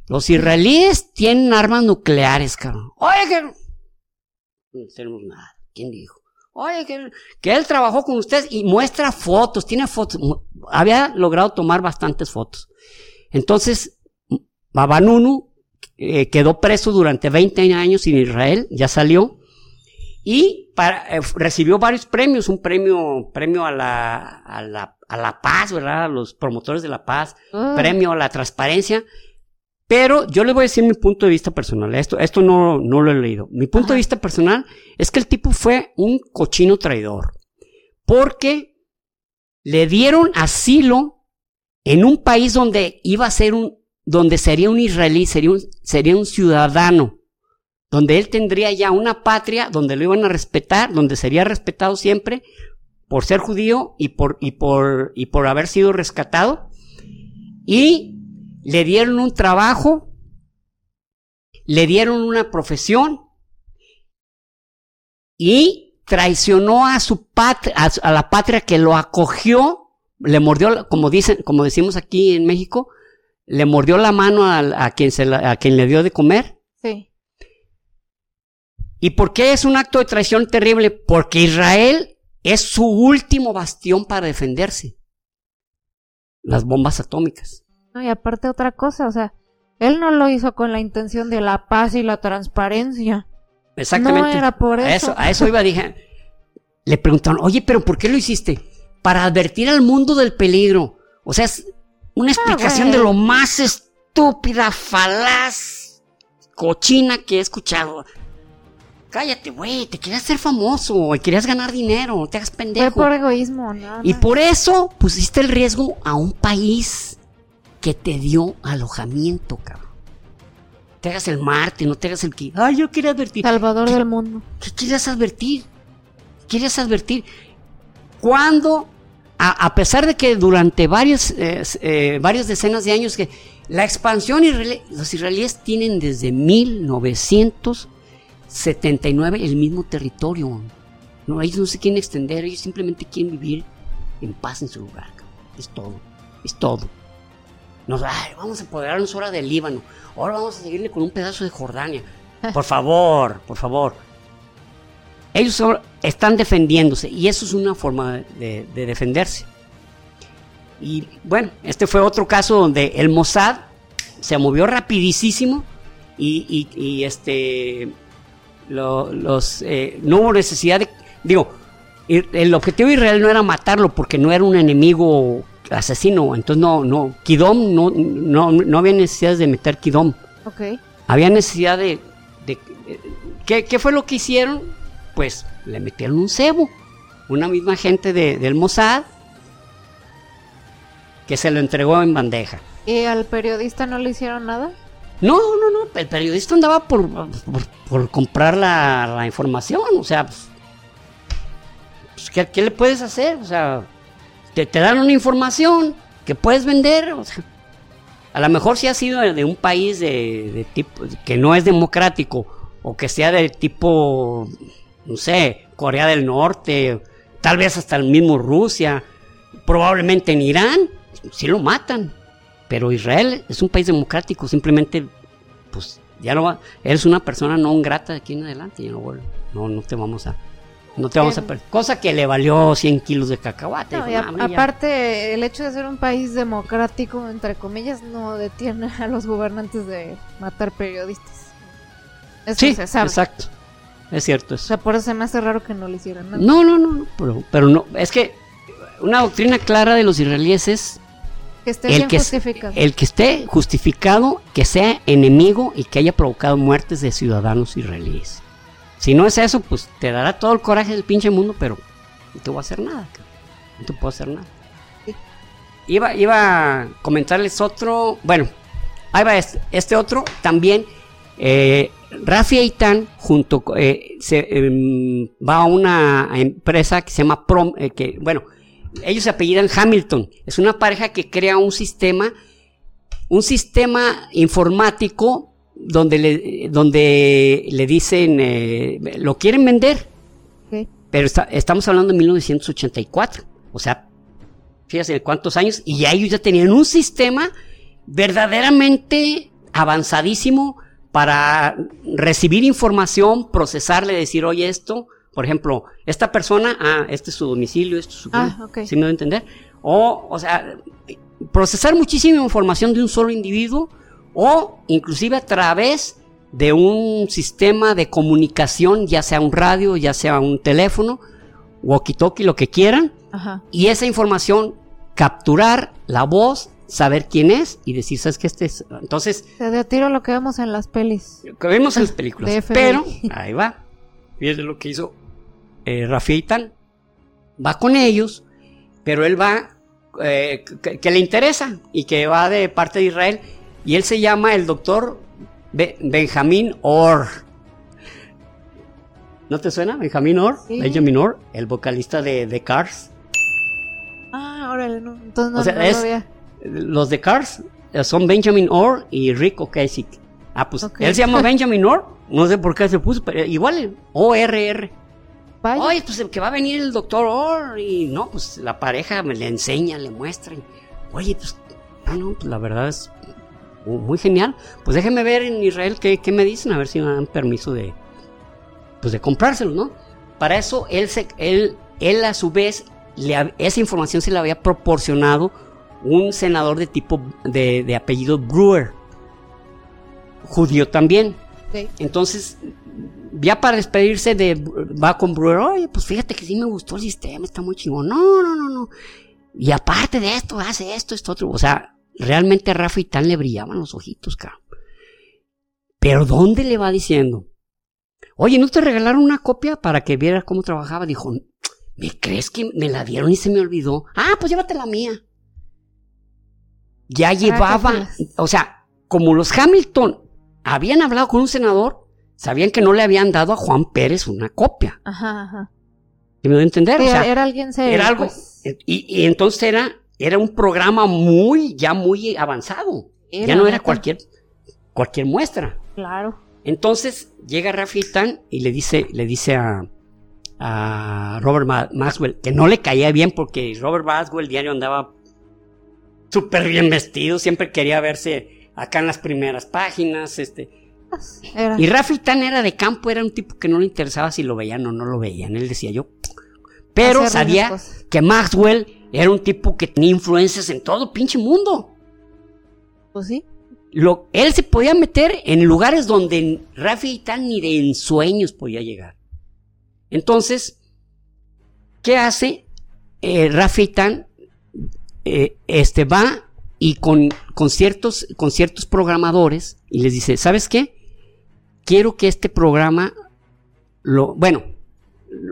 Los israelíes tienen armas nucleares, cabrón. Oye, que... No tenemos nada. ¿Quién dijo? Oye, que, que él trabajó con ustedes y muestra fotos, tiene fotos. Había logrado tomar bastantes fotos. Entonces, Babanunu eh, quedó preso durante 20 años en Israel, ya salió. Y para, eh, recibió varios premios, un premio, premio a la, a la, a la paz, ¿verdad? A los promotores de la paz, Uy, premio a la transparencia. Pero yo le voy a decir mi punto de vista personal. Esto, esto no, no lo he leído. Mi punto de vista personal es que el tipo fue un cochino traidor. Porque le dieron asilo en un país donde iba a ser un, donde sería un israelí, sería un, sería un ciudadano. Donde él tendría ya una patria, donde lo iban a respetar, donde sería respetado siempre por ser judío y por, y por, y por haber sido rescatado. Y le dieron un trabajo, le dieron una profesión y traicionó a su patria, a, la patria que lo acogió, le mordió, como dicen, como decimos aquí en México, le mordió la mano a, a quien se la- a quien le dio de comer. Sí. ¿Y por qué es un acto de traición terrible? Porque Israel es su último bastión para defenderse. Las bombas atómicas. No, y aparte otra cosa, o sea, él no lo hizo con la intención de la paz y la transparencia. Exactamente. No era por A eso. eso, a eso iba, dije. Le preguntaron, oye, pero ¿por qué lo hiciste? Para advertir al mundo del peligro. O sea, es una explicación de Ah, lo más estúpida, falaz, cochina que he escuchado. Cállate, güey, te querías ser famoso, y querías ganar dinero, no te hagas Fue pendejo. por egoísmo, nada Y por eso pusiste el riesgo a un país que te dio alojamiento, cabrón. Te hagas el Marte, no te hagas el que. Ay, yo quería advertir. Salvador del mundo. ¿Qué quieres advertir? ¿Quieres advertir? Cuando, a, a pesar de que durante varios, eh, eh, varias decenas de años que la expansión israelí, los israelíes tienen desde 1979 el mismo territorio. No, ellos no se quieren extender, ellos simplemente quieren vivir en paz en su lugar. Es todo, es todo. Nos, ay, vamos a apoderarnos ahora del Líbano. Ahora vamos a seguirle con un pedazo de Jordania. Por favor, por favor. Ellos están defendiéndose y eso es una forma de, de defenderse. Y bueno, este fue otro caso donde el Mossad se movió rapidísimo y, y- y, este lo- los eh, no hubo necesidad de digo el objetivo Israel no era matarlo porque no era un enemigo asesino entonces no no Kidom no no, no había necesidad de meter Kidom Ok. había necesidad de, de- eh, ¿qué, qué fue lo que hicieron? Pues le metieron un cebo, una misma gente de- del Mossad que se lo entregó en bandeja. ¿Y al periodista no le hicieron nada? No, no, no, el periodista andaba por, por, por comprar la, la información, o sea, pues, pues, ¿qué, qué le puedes hacer? O sea, te, te dan una información que puedes vender, o sea, a lo mejor si ha sido de, de un país de, de tipo que no es democrático o que sea de tipo, no sé, Corea del Norte, tal vez hasta el mismo Rusia, probablemente en Irán, sí lo matan. Pero Israel es un país democrático, simplemente, pues ya no va, eres una persona no grata de aquí en adelante, ya no, vuelve. no, no te vamos a, no te vamos a perder. Cosa que le valió 100 kilos de cacahuate. No, Dijo, y a- "No, hombre, ya". aparte, el hecho de ser un país democrático, entre comillas, no detiene a los gobernantes de matar periodistas. Eso Sí, se sabe. exacto. Es cierto O eso. sea, por eso se me hace raro que no le hicieran nada. No, no, no, no, pero, pero no, es que una doctrina clara de los israelíes es que esté el bien que, justificado. el que esté justificado, que sea enemigo y que haya provocado muertes de ciudadanos israelíes. Si no es eso, pues te dará todo el coraje del pinche mundo, pero no te voy a hacer nada. cabrón. No te puedo hacer nada. Sí. Iba, iba a comentarles otro, bueno, ahí va este, este otro también. Eh, Rafi Eitan junto eh, se, em, va a una empresa que se llama Prom, eh, que bueno, ellos se apellidan Hamilton. Es una pareja que crea un sistema, un sistema informático donde le, donde le dicen, eh, lo quieren vender, pero está- estamos hablando de 1984. O sea, fíjense cuántos años, y ya ellos ya tenían un sistema verdaderamente avanzadísimo para recibir información, procesarle, decir, oye, esto, por ejemplo, esta persona, ah, este es su domicilio, esto es su... Ah, ok. ¿Sí me doy a entender? O, o sea, procesar muchísima información de un solo individuo o inclusive a través de un sistema de comunicación, ya sea un radio, ya sea un teléfono, walkie-talkie, lo que quieran, Ajá. y esa información capturar la voz, saber quién es y decir, ¿sabes qué? Este es? Entonces, a tiro lo que vemos en las pelis. que vemos en las películas. Pero, ahí va. Fíjate lo que hizo eh, Rafi. Va con ellos, pero él va, eh, que, que le interesa y que va de parte de Israel. Y él se llama el doctor Be- Benjamín Orr. ¿No te suena? Benjamín Orr. Sí. Benjamin Orr, el vocalista de The Cars. Ah, órale, no. Entonces no, O sea, no es- lo. Los de Cars eh, son Benjamin Orr y Rick Ocasek. Ah, pues él se llama Benjamin Orr. No sé por qué se puso, pero igual, O-R-R. Vaya. Oye, pues que va a venir el doctor Orr. Y no, pues la pareja me le enseña, le muestra. y, Oye, pues, no, no, pues la verdad es mu- muy genial. Pues déjenme ver en Israel qué, qué me dicen, a ver si me dan permiso de, pues de comprárselo, ¿no? Para eso él, se, él, él a su vez, le, esa información se le había proporcionado un senador de tipo, de, de apellido Brewer, judío también. Entonces, ya para despedirse de, va con Brewer, oye, pues fíjate que sí me gustó el sistema, está muy chingón. No, no, no, no. Y aparte de esto, hace esto, esto, otro. O sea, realmente a Rafa y tan le brillaban los ojitos, cabrón. Pero ¿dónde le va diciendo? Oye, ¿no te regalaron una copia para que vieras cómo trabajaba? Dijo, ¿me crees que me la dieron y se me olvidó? Ah, pues llévate la mía. Ya llevaba, feas. o sea, como los Hamilton habían hablado con un senador, sabían que no le habían dado a Juan Pérez una copia. Ajá, ajá. ¿Sí me doy a entender? Sí, o sea, era alguien serio. era algo. pues. Y, y entonces era, era un programa muy, ya muy avanzado. Era, ya no era cualquier, cualquier muestra. Claro. Entonces llega Rafi Tan y le dice, le dice a, a Robert Ma- Maxwell que no le caía bien porque Robert Maxwell diario andaba súper bien vestido, siempre quería verse acá en las primeras páginas, este. Era. Y Rafi Tan era de campo, era un tipo que no le interesaba si lo veían o no lo veían, él decía yo. Pero Hacer sabía que Maxwell era un tipo que tenía influencias en todo pinche mundo. Pues sí. Lo, él se podía meter en lugares donde Rafi Tan ni de ensueños podía llegar. Entonces, ¿qué hace? Eh, Rafi Tan eh, este, va y con, con, ciertos, con ciertos programadores y les dice, ¿sabes qué? Quiero que este programa lo... Bueno,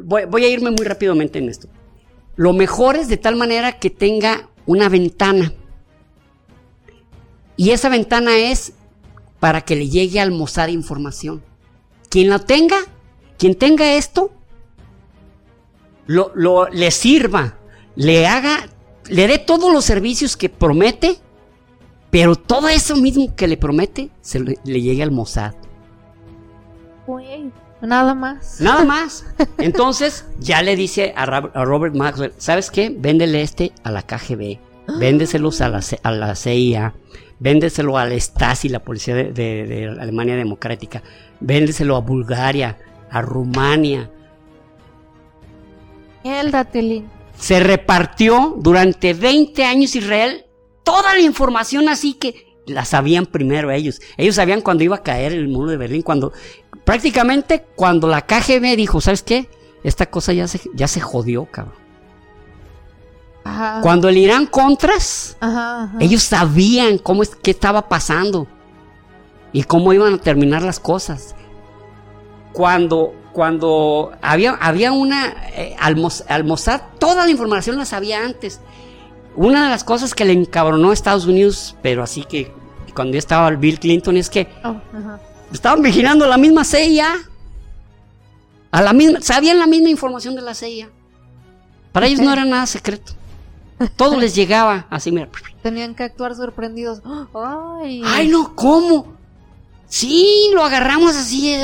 voy, a irme muy rápidamente en esto. Lo mejor es de tal manera que tenga una ventana. Y esa ventana es para que le llegue al Mossad información. Quien la tenga, quien tenga esto, lo, lo- le sirva, le haga, le dé todos los servicios que promete, pero todo eso mismo que le promete, se le, le llegue al Mossad. Nada más. Nada más. Entonces ya le dice a, Robert Maxwell, ¿sabes qué? Véndele este a la KGB. véndeselos a la, a la CIA, véndeselo al Stasi, la policía de, de- de Alemania Democrática, véndeselo a Bulgaria, a Rumania. Se repartió durante 20 años Israel toda la información así que la sabían primero ellos. Ellos sabían cuando iba a caer el muro de Berlín, cuando prácticamente cuando la KGB dijo, ¿sabes qué? Esta cosa ya se, ya se jodió, cabrón. Ajá. Cuando el Irán Contras, Ajá, ajá. ellos sabían cómo es, qué estaba pasando y cómo iban a terminar las cosas. Cuando, cuando había, había una, eh, al, Mos- al Mossad, toda la información la sabía antes. Una de las cosas que le encabronó a Estados Unidos, pero así que cuando ya estaba Bill Clinton, es que Oh, estaban vigilando la misma CIA. A la misma, sabían la misma información de la CIA. Para ellos no era nada secreto. Todo les llegaba así, mira. Tenían que actuar sorprendidos. Ay. Ay, no, ¿cómo? Sí, lo agarramos así.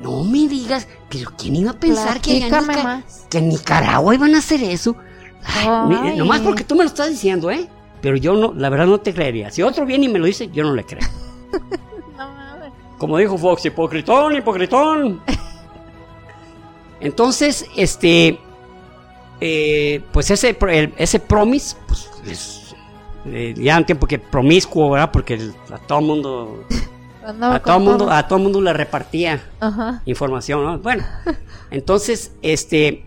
No me digas, pero ¿quién iba a pensar que, Nica- más. que en Nicaragua iban a hacer eso? Ay, Nomás porque tú me lo estás diciendo, ¿eh? Pero yo no, la verdad no te creería. Si otro viene y me lo dice, yo no le creo. No. Como dijo Fox, hipocritón, hipocritón. Entonces, este, eh, pues ese, el- ese promise, pues es, eh, ya un tiempo que promiscuo, ¿verdad? Porque el- a todo mundo, Andaba a todo con mundo, todo. a todo mundo le repartía Ajá. información, ¿no? Bueno, entonces, este,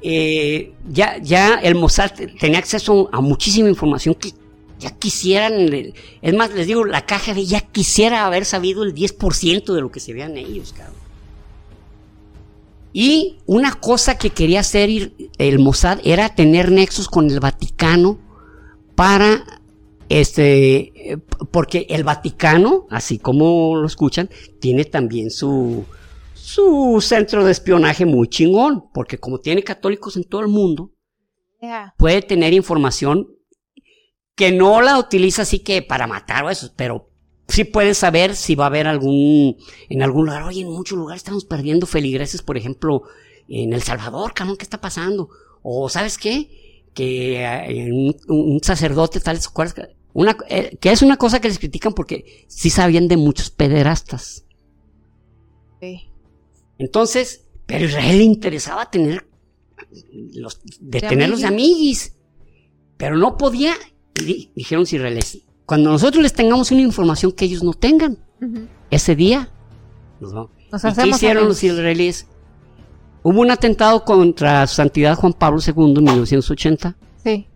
eh, ya, ya el Mossad tenía acceso a muchísima información que ya quisieran, es más, les digo, la KGB ya quisiera haber sabido el 10% de lo que se vean ellos, cabrón. Y una cosa que quería hacer el Mossad era tener nexos con el Vaticano para este eh, porque el Vaticano, así como lo escuchan, tiene también su su centro de espionaje muy chingón, porque como tiene católicos en todo el mundo, puede tener información que no la utiliza así que para matar o eso, pero sí puede saber si va a haber algún, en algún lugar, oye, en muchos lugares estamos perdiendo feligreses, por ejemplo, en El Salvador, cabrón, ¿qué está pasando? O, ¿sabes qué? Que eh, un, sacerdote tal, ¿se acuerdas? Una, eh, que es una cosa que les critican porque sí sabían de muchos pederastas. Sí. Entonces, pero Israel le interesaba tener los, de De tenerlos de amiguis, pero no podía. Di- dijeron los israelíes, cuando nosotros les tengamos una información que ellos no tengan, ese día nos vamos. Nos ¿Y qué hicieron amigos. los israelíes? Hubo un atentado contra su santidad Juan Pablo II en 1980 Sí.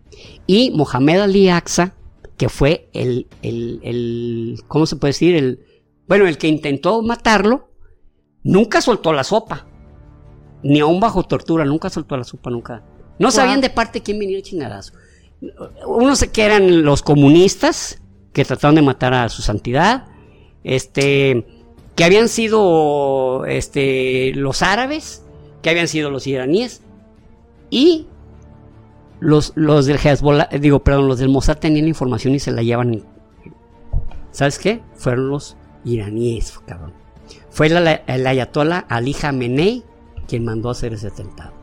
y Mohamed Ali Aqsa, que fue el, el, el, ¿cómo se puede decir? El, bueno, el que intentó matarlo, nunca soltó la sopa. Ni aún bajo tortura, nunca soltó la sopa, nunca. No Wow. sabían de parte quién venía el chingadazo. Unos que eran los comunistas, que trataron de matar a su santidad, este, que habían sido, este, los árabes, que habían sido los iraníes, y los, los del Hezbollah, eh, digo, perdón, los del Mossad tenían la información y se la llevan. ¿Sabes qué? Fueron los iraníes, cabrón. Fue el, el ayatollah Ali Khamenei quien mandó a hacer ese atentado.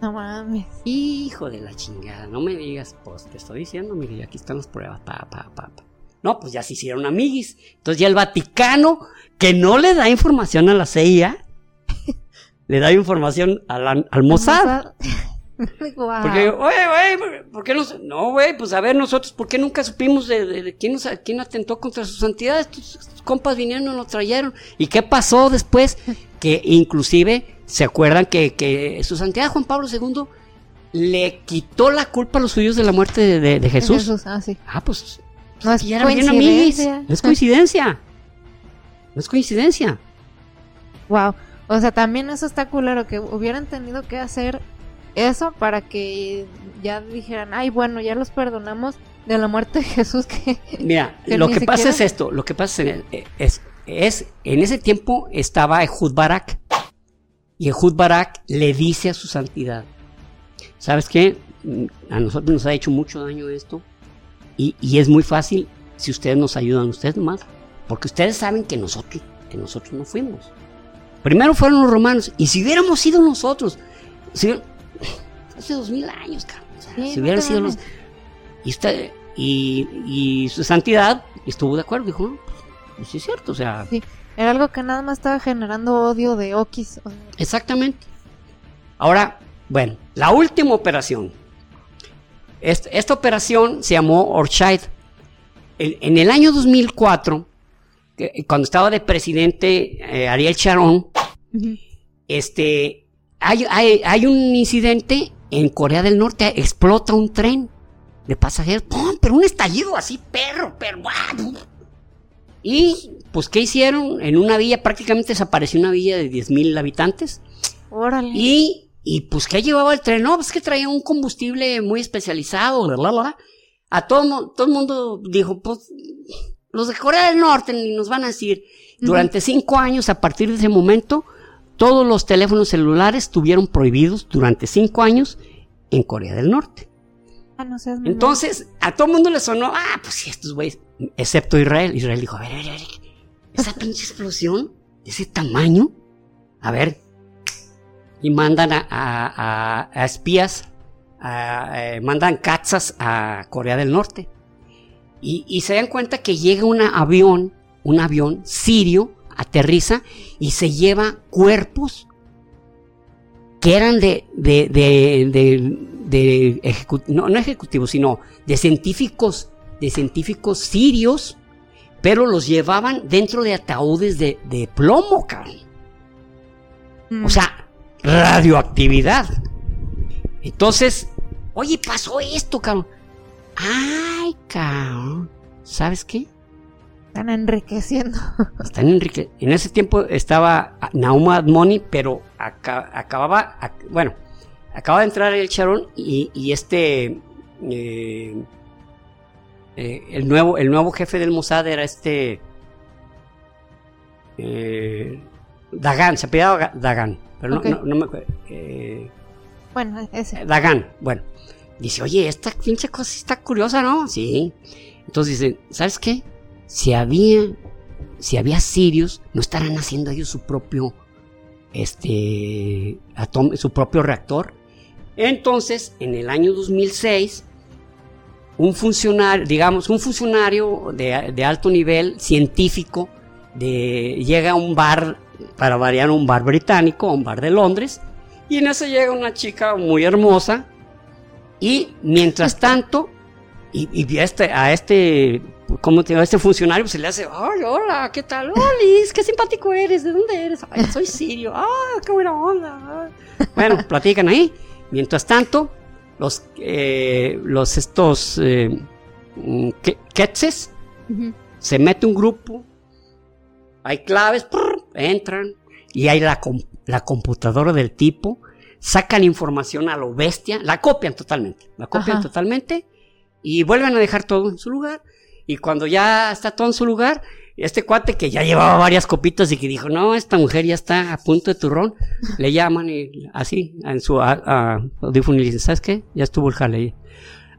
No mames. Hijo de la chingada, no me digas, pues te estoy diciendo, mire, aquí están las pruebas, pa, pa, pa, pa. No, pues ya se hicieron amiguis. Entonces ya el Vaticano, que no le da información a la CIA, le da información a la- al Mossad. Guau. Porque, oye, güey, ¿por qué no? No, güey, pues a ver, nosotros, ¿por qué nunca supimos de, de- de quién, nos, quién atentó contra su santidad? Estos, estos compas vinieron y nos trajeron. ¿Y qué pasó después? Que inclusive, ¿se acuerdan que, que su santidad Juan Pablo II le quitó la culpa a los suyos de la muerte de, de- de Jesús? Ah, sí. Ah, pues, No es coincidencia. No es coincidencia. No es coincidencia. Wow. O sea, también eso está culero, que hubieran tenido que hacer eso para que ya dijeran, ay, bueno, ya los perdonamos de la muerte de Jesús que... Mira, Que lo que pasa es esto, lo que pasa es, es, es- en ese tiempo estaba Ehud Barak y Ehud Barak le dice a su santidad, ¿sabes qué? A nosotros nos ha hecho mucho daño esto y, y es muy fácil si ustedes nos ayudan, ustedes nomás, porque ustedes saben que nosotros, que nosotros no fuimos. Primero fueron los romanos y si hubiéramos sido nosotros, si hace dos mil años, cabrón, o sea, Sí, si hubieran sido los... Y, usted, y, y su santidad estuvo de acuerdo, dijo, no, pues sí es cierto, o sea... Sí, era algo que nada más estaba generando odio de Okis. o sea, Exactamente. Ahora, bueno, la última operación. Est- Esta, operación se llamó Orchid. En, en el año 2004, que- cuando estaba de presidente eh, Ariel Sharon, este, hay, hay- hay un incidente en Corea del Norte, explota un tren de pasajeros, ¡pum! pero un estallido así, perro, perro. ¡guau! Y, pues, ¿qué hicieron? En una villa, prácticamente desapareció una villa de 10.000 habitantes. Órale. Y, y pues, ¿qué llevaba el tren? No, pues que traía un combustible muy especializado, bla, bla, bla. A todo, todo el mundo dijo, pues, los de Corea del Norte ni nos van a decir. Durante cinco años, a partir de ese momento, todos los teléfonos celulares estuvieron prohibidos durante cinco años en Corea del Norte. Ah, no seas. Entonces, a todo el mundo le sonó, ah, pues sí, estos güeyes, excepto Israel. Israel dijo, a ver, a ver, a ver, esa pinche explosión de ese tamaño, a ver. Y mandan a, a- a- a espías, eh, mandan cazas a Corea del Norte. Y, se dan cuenta que llega un avión, un avión sirio, aterriza y se lleva cuerpos que eran de, de, de, no, ejecutivos, sino de científicos, de científicos sirios, pero los llevaban dentro de ataúdes de, plomo, cabrón. O sea, radioactividad. Entonces, oye, pasó esto, cabrón. Ay, cabrón. ¿Sabes qué? Están enriqueciendo. Están enrique. En ese tiempo estaba Nauma Admoni, pero aca- acababa, ac- bueno, acaba de entrar el Charón y, y este, eh, eh, el nuevo, el nuevo jefe del Mossad era este, eh, Dagan, se apellidaba Ga- Dagan, pero no, Ok. no, no me acuerdo. eh, Bueno, ese. Dagan, bueno, dice, oye, esta pinche cosa está curiosa, ¿no? Sí. Entonces dice, ¿sabes qué? Si había, si había sirios, no estarán haciendo ellos su propio, este, atom- su propio reactor. Entonces, en el año 2006, un funcionario, digamos, un funcionario de, de alto nivel científico, de, llega a un bar, para variar un bar británico, un bar de Londres, y en eso llega una chica muy hermosa. Y mientras tanto, y, y a este, a este, ¿cómo te este funcionario pues, se le hace, ay, hola, ¿qué tal? Olis, qué simpático eres, ¿de dónde eres? Ay, soy sirio, ah, qué buena onda. ay". Bueno, platican ahí. Mientras tanto, los, eh, los estos, eh, mm, que- quetzes, Ujú. se mete un grupo, hay claves, prr, entran y hay la, la computadora del tipo, sacan información a lo bestia, la copian totalmente, la copian Ajá. totalmente y vuelven a dejar todo en su lugar. Y cuando ya está todo en su lugar, este cuate que ya llevaba varias copitas y que dijo, no, esta mujer ya está a punto de turrón, le llaman y así en su audífono y dicen, ¿sabes qué? Ya estuvo el jale.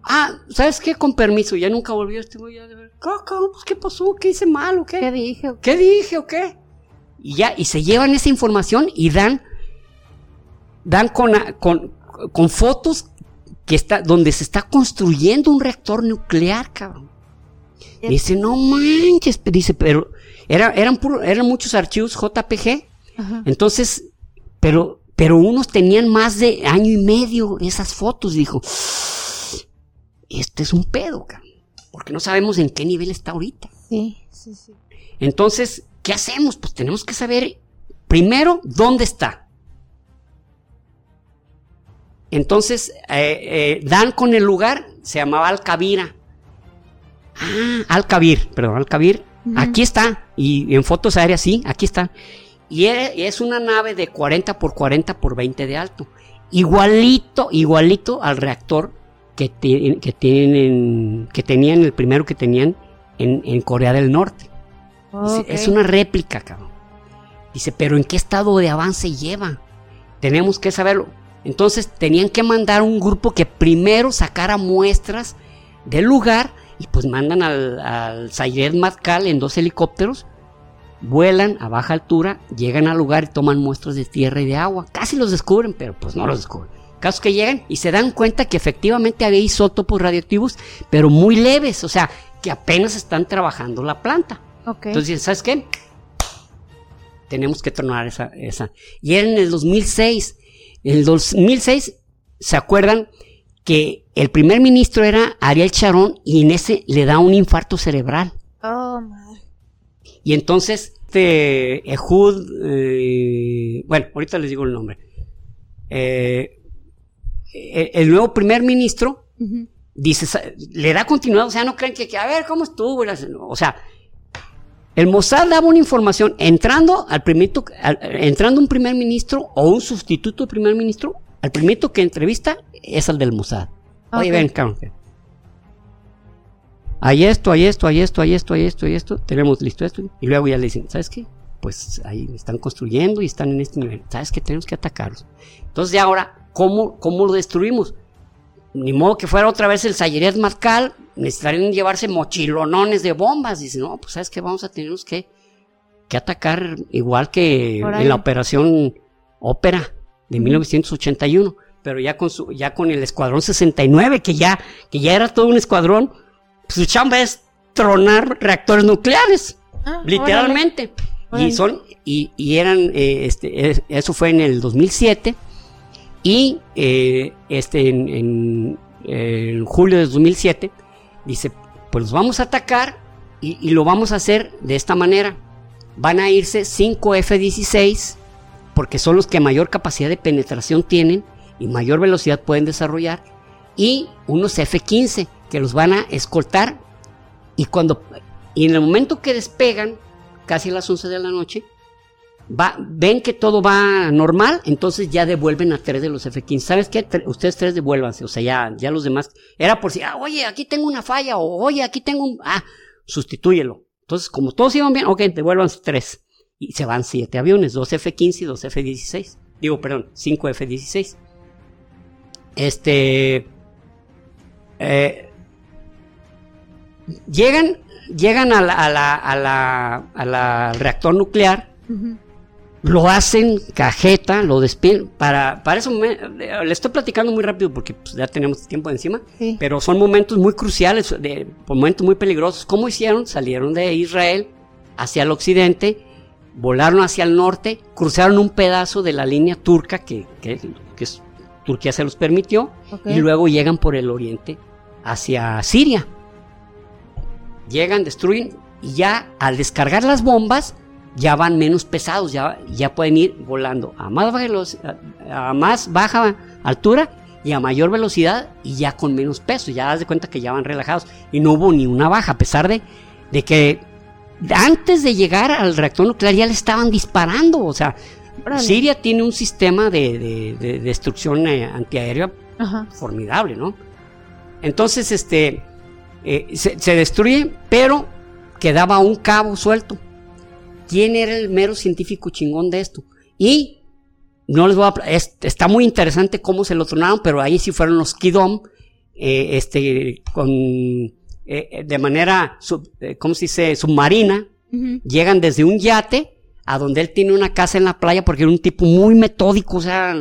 Ah, ¿sabes qué? Con permiso, ya nunca volvió este güey. Pues, ¿Qué pasó? ¿Qué hice mal o qué? ¿Qué dije? ¿Qué dije o qué? Y ya, y se llevan esa información y dan, dan con, con, con fotos que está, donde se está construyendo un reactor nuclear, cabrón. Dice, no manches, dice, pero era, eran, puro- eran muchos archivos JPG, Ajá. entonces, pero, pero unos tenían más de año y medio esas fotos, dijo, este es un pedo, cabrón, porque no sabemos en qué nivel está ahorita. Sí, sí, sí. Entonces, ¿qué hacemos? Pues tenemos que saber primero dónde está. Entonces, eh, eh, dan con el lugar, se llamaba Alcavira. Ah, Alcavir, perdón, Alcavir. Ujú. Aquí está. Y en fotos aéreas, sí, aquí está. Y e- es una nave de 40 por 40 por 20 de alto. Igualito, igualito al reactor que, ti- que tienen, que tenían, el primero que tenían en, en Corea del Norte. Es una réplica, cabrón. Dice, pero ¿en qué estado de avance lleva? Tenemos que saberlo. Entonces tenían que mandar un grupo que primero sacara muestras del lugar y pues mandan al, al Sayed Matkal en dos helicópteros, vuelan a baja altura, llegan al lugar y toman muestras de tierra y de agua. Casi los descubren, pero pues no los descubren. casos que llegan y se dan cuenta que efectivamente había isótopos radioactivos, pero muy leves, o sea, que apenas están trabajando la planta. Ok. Entonces, ¿sabes qué? Tenemos que tronar esa, esa. Y era en el 2006. En el 2006, ¿se acuerdan que el primer ministro era Ariel Sharon y en ese le da un infarto cerebral? Oh, madre. Y entonces, este Ehud, eh, bueno, ahorita les digo el nombre. Eh, el, el nuevo primer ministro dice, le da continuidad, o sea, no creen que, que, a ver, ¿cómo estuvo? O sea, el Mossad daba una información entrando al primito, al- entrando un primer ministro o un sustituto de primer ministro, al primito que entrevista es al del Mossad. Oye, Ok. ven, cabrón. Hay esto, hay esto, hay esto, hay esto, hay esto, hay esto, tenemos listo esto. Y luego ya le dicen, ¿sabes qué? Pues ahí están construyendo y están en este nivel. ¿Sabes qué? Tenemos que atacarlos. Entonces, ya ahora, ¿cómo, cómo lo destruimos? Ni modo que fuera otra vez el Sayeret Marcal, necesitarían llevarse mochilonones de bombas. Dicen, no, pues sabes que vamos a tener que, que atacar igual que en la operación Ópera de Ujú. 1981, pero ya con su, ya con el escuadrón 69, que ya, que ya era todo un escuadrón, pues su chamba es tronar reactores nucleares, Ah, literalmente. Órale. Y son, y, y eran, eh, este, es- eso fue en el 2007, y eh, este, en, en- en julio de 2007, dice, pues vamos a atacar y, y lo vamos a hacer de esta manera. Van a irse 5 F-16, porque son los que mayor capacidad de penetración tienen y mayor velocidad pueden desarrollar, y unos F-15 que los van a escoltar y cuando y en el momento que despegan, casi a las 11 de la noche, va, ven que todo va normal, entonces ya devuelven a tres de los F-15. ¿Sabes qué? Ustedes tres devuélvanse, o sea, ya, ya los demás. Era por si, ah, oye, aquí tengo una falla, o oye, aquí tengo un. Ah, sustitúyelo. Entonces, como todos iban bien, ok, devuélvanse tres. Y se van siete aviones, dos F-15 y dos F-16. Digo, perdón, cinco F-16. Este. eh, llegan llegan a la, a la, a la, a la reactor nuclear. Lo hacen cajeta, lo despiden. Para, para eso me- le estoy platicando muy rápido porque pues, ya tenemos tiempo encima, Sí. pero son momentos muy cruciales, de, momentos muy peligrosos. ¿Cómo hicieron? Salieron de Israel hacia el occidente, volaron hacia el norte, cruzaron un pedazo de la línea turca que, que, que es- Turquía se los permitió, y luego llegan por el oriente hacia Siria. Llegan, destruyen y ya al descargar las bombas ya van menos pesados, ya, ya pueden ir volando a más, veloci- a, a más baja altura y a mayor velocidad y ya con menos peso. Ya das de cuenta que ya van relajados y no hubo ni una baja, a pesar de, de que antes de llegar al reactor nuclear ya le estaban disparando. O sea. Siria tiene un sistema de, de- de destrucción eh, antiaérea Ajá. formidable, ¿no? Entonces, este, eh, se, se destruye, pero quedaba un cabo suelto. ¿Quién era el mero científico chingón de esto? Y no les voy a, es- está muy interesante cómo se lo tronaron, pero ahí sí fueron los Kidom, eh, este, con, eh, eh, de manera, sub- eh, ¿cómo se dice? Submarina, llegan desde un yate a donde él tiene una casa en la playa porque era un tipo muy metódico, o sea,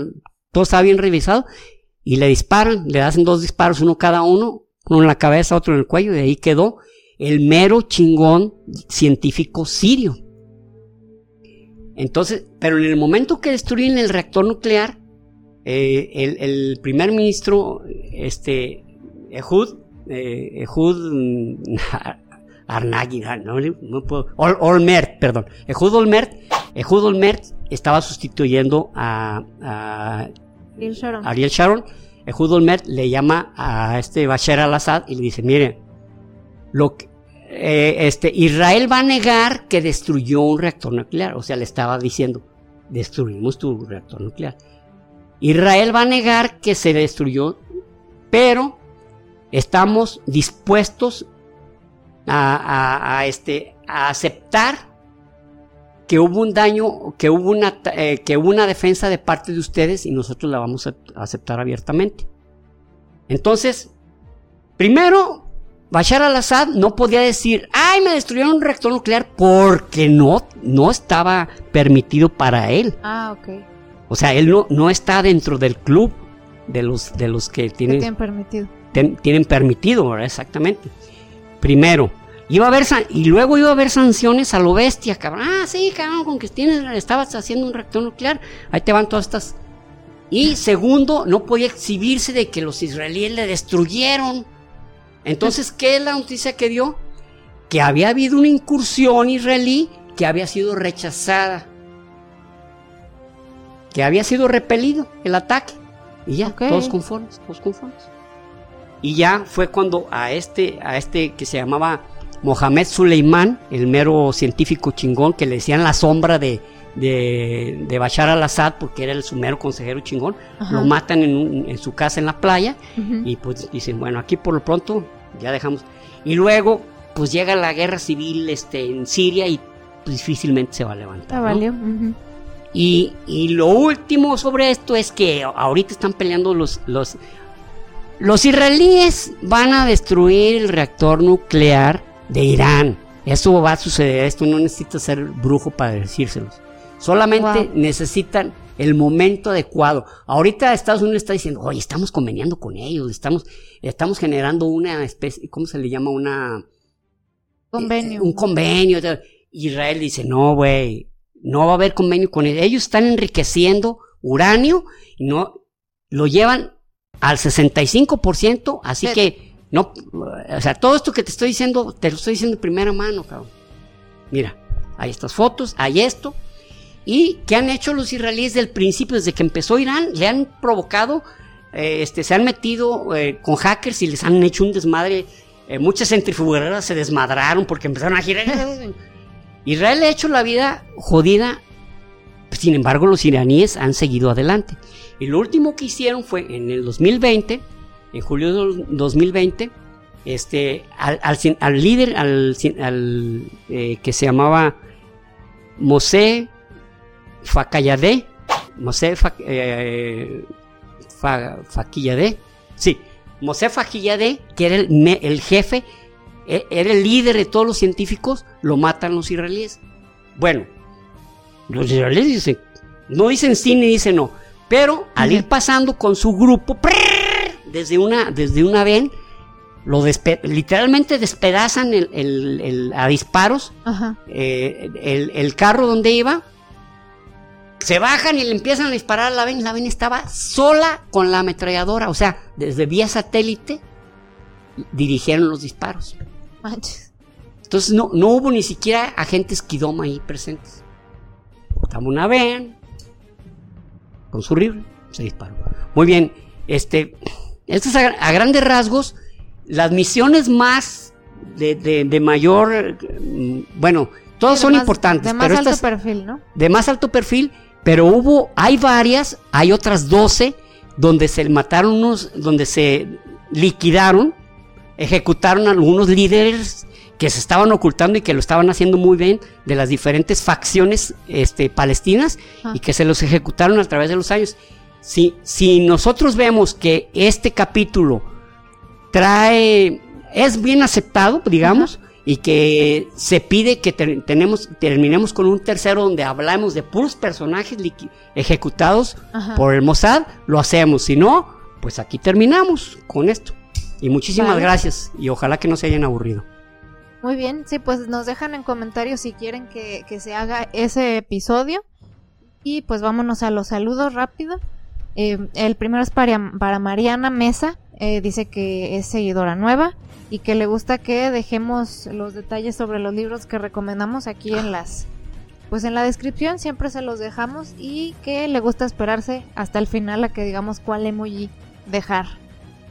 todo estaba bien revisado, y le disparan, le hacen dos disparos, uno cada uno, uno en la cabeza, otro en el cuello, y ahí quedó el mero chingón científico sirio. Entonces, pero en el momento que destruyen el reactor nuclear, eh, el, el primer ministro, este, Ehud, eh, Ehud mm, ah, no, no puedo, Ol- Olmert, perdón, Ehud Olmert, Ehud Olmert estaba sustituyendo a, a Bill Sharon. Ariel Sharon, Ehud Olmert le llama a este Bashar al-Assad y le dice, mire, lo que- eh, este, Israel va a negar que destruyó un reactor nuclear, o sea, le estaba diciendo, destruimos tu reactor nuclear. Israel va a negar que se destruyó, pero estamos dispuestos a, este, a aceptar que hubo un daño, que hubo una, eh, que hubo una defensa de parte de ustedes y nosotros la vamos a aceptar abiertamente. Entonces, primero, Bashar al-Assad no podía decir, ay, me destruyeron un reactor nuclear porque no, no estaba permitido para él. Ah, ok. O sea, él no, no está dentro del club de los, de los que Que tienen, tienen permitido. ten- tienen permitido, ¿verdad? Exactamente. Primero, iba a haber y luego iba a haber sanciones a lo bestia, cabrón. Ah, sí, cabrón, con que tienes, estabas haciendo un reactor nuclear, ahí te van todas estas. Y segundo, no podía exhibirse de que los israelíes le destruyeron. Entonces, ¿qué es la noticia que dio? Que había habido una incursión israelí que había sido rechazada. Que había sido repelido el ataque. Y ya, todos conformes, todos conformes. Y ya fue cuando a este, a este que se llamaba Mohamed Suleimán, el mero científico chingón, que le decían la sombra de, de, de Bashar al-Assad, porque era el su mero consejero chingón, Ajá. lo matan en, un- en su casa en la playa, y pues dicen, bueno, aquí por lo pronto ya dejamos. Y luego, pues llega la guerra civil este, en Siria y pues, difícilmente se va a levantar. Ah, ¿no? valió. ujú. Y, y lo último sobre esto es que ahorita están peleando los, los, los israelíes van a destruir el reactor nuclear de Irán. Eso va a suceder, esto no necesita ser brujo para decírselos. Solamente Wow. necesitan el momento adecuado. Ahorita Estados Unidos está diciendo, oye, estamos conveniando con ellos, estamos, estamos generando una especie, ¿cómo se le llama? Una, Convenio. un convenio. Israel dice, no, güey, no va a haber convenio con ellos. Ellos están enriqueciendo uranio y no lo llevan al 65%, así Sí. que no, o sea, todo esto que te estoy diciendo, te lo estoy diciendo de primera mano, cabrón. Mira, hay estas fotos, hay esto. ¿Y qué han hecho los israelíes del principio, desde que empezó Irán? Le han provocado, eh, este, se han metido eh, con hackers y les han hecho un desmadre. Eh, muchas centrifugadoras se desmadraron porque empezaron a girar. Israel le ha hecho la vida jodida. Sin embargo, los iraníes han seguido adelante. Y lo último que hicieron fue en el 2020, en julio del 2020, este, al, al líder, al, al, que se llamaba Mosé Fakayadeh, Mosé Fa- eh, Fa- sí, Mosé Fakiyadeh, que era el, jefe, e- era el líder de todos los científicos, lo matan los israelíes. Bueno, los israelíes dicen, no dicen sí ni dicen no, pero al ir pasando con su grupo, ¡prrr! desde una, desde una ven, lo despe- literalmente despedazan el- el- el- a disparos eh, el carro donde iba, se bajan y le empiezan a disparar a la ven. La ven estaba sola con la ametralladora, o sea, desde vía satélite dirigieron los disparos. Entonces no, no hubo ni siquiera agentes Kidom ahí presentes. Estaba una ven con su rifle, se disparó. Muy bien, este, esto es a, a grandes rasgos las misiones más de, de- de mayor, mm, bueno, todas de son más- importantes, De más pero alto estas perfil, ¿no? de más alto perfil, pero hubo, hay varias, hay otras 12 donde se mataron unos, donde se liquidaron, ejecutaron a algunos líderes que se estaban ocultando y que lo estaban haciendo muy bien de las diferentes facciones este, palestinas Ah. y que se los ejecutaron a través de los años. Si, si nosotros vemos que este capítulo trae, es bien aceptado, digamos, y que se pide que ter- tenemos, terminemos con un tercero donde hablamos de puros personajes ejecutados Ajá. por el Mossad, lo hacemos. Si no, pues aquí terminamos con esto. Y muchísimas Vale. gracias y ojalá que no se hayan aburrido. Muy bien, sí, pues nos dejan en comentarios si quieren que, que se haga ese episodio. Y pues vámonos a los saludos rápido. Eh, el primero es para, para Mariana Mesa, eh, dice que es seguidora nueva y que le gusta que dejemos los detalles sobre los libros que recomendamos aquí en las pues en la descripción siempre se los dejamos y que le gusta esperarse hasta el final a que digamos cuál emoji dejar.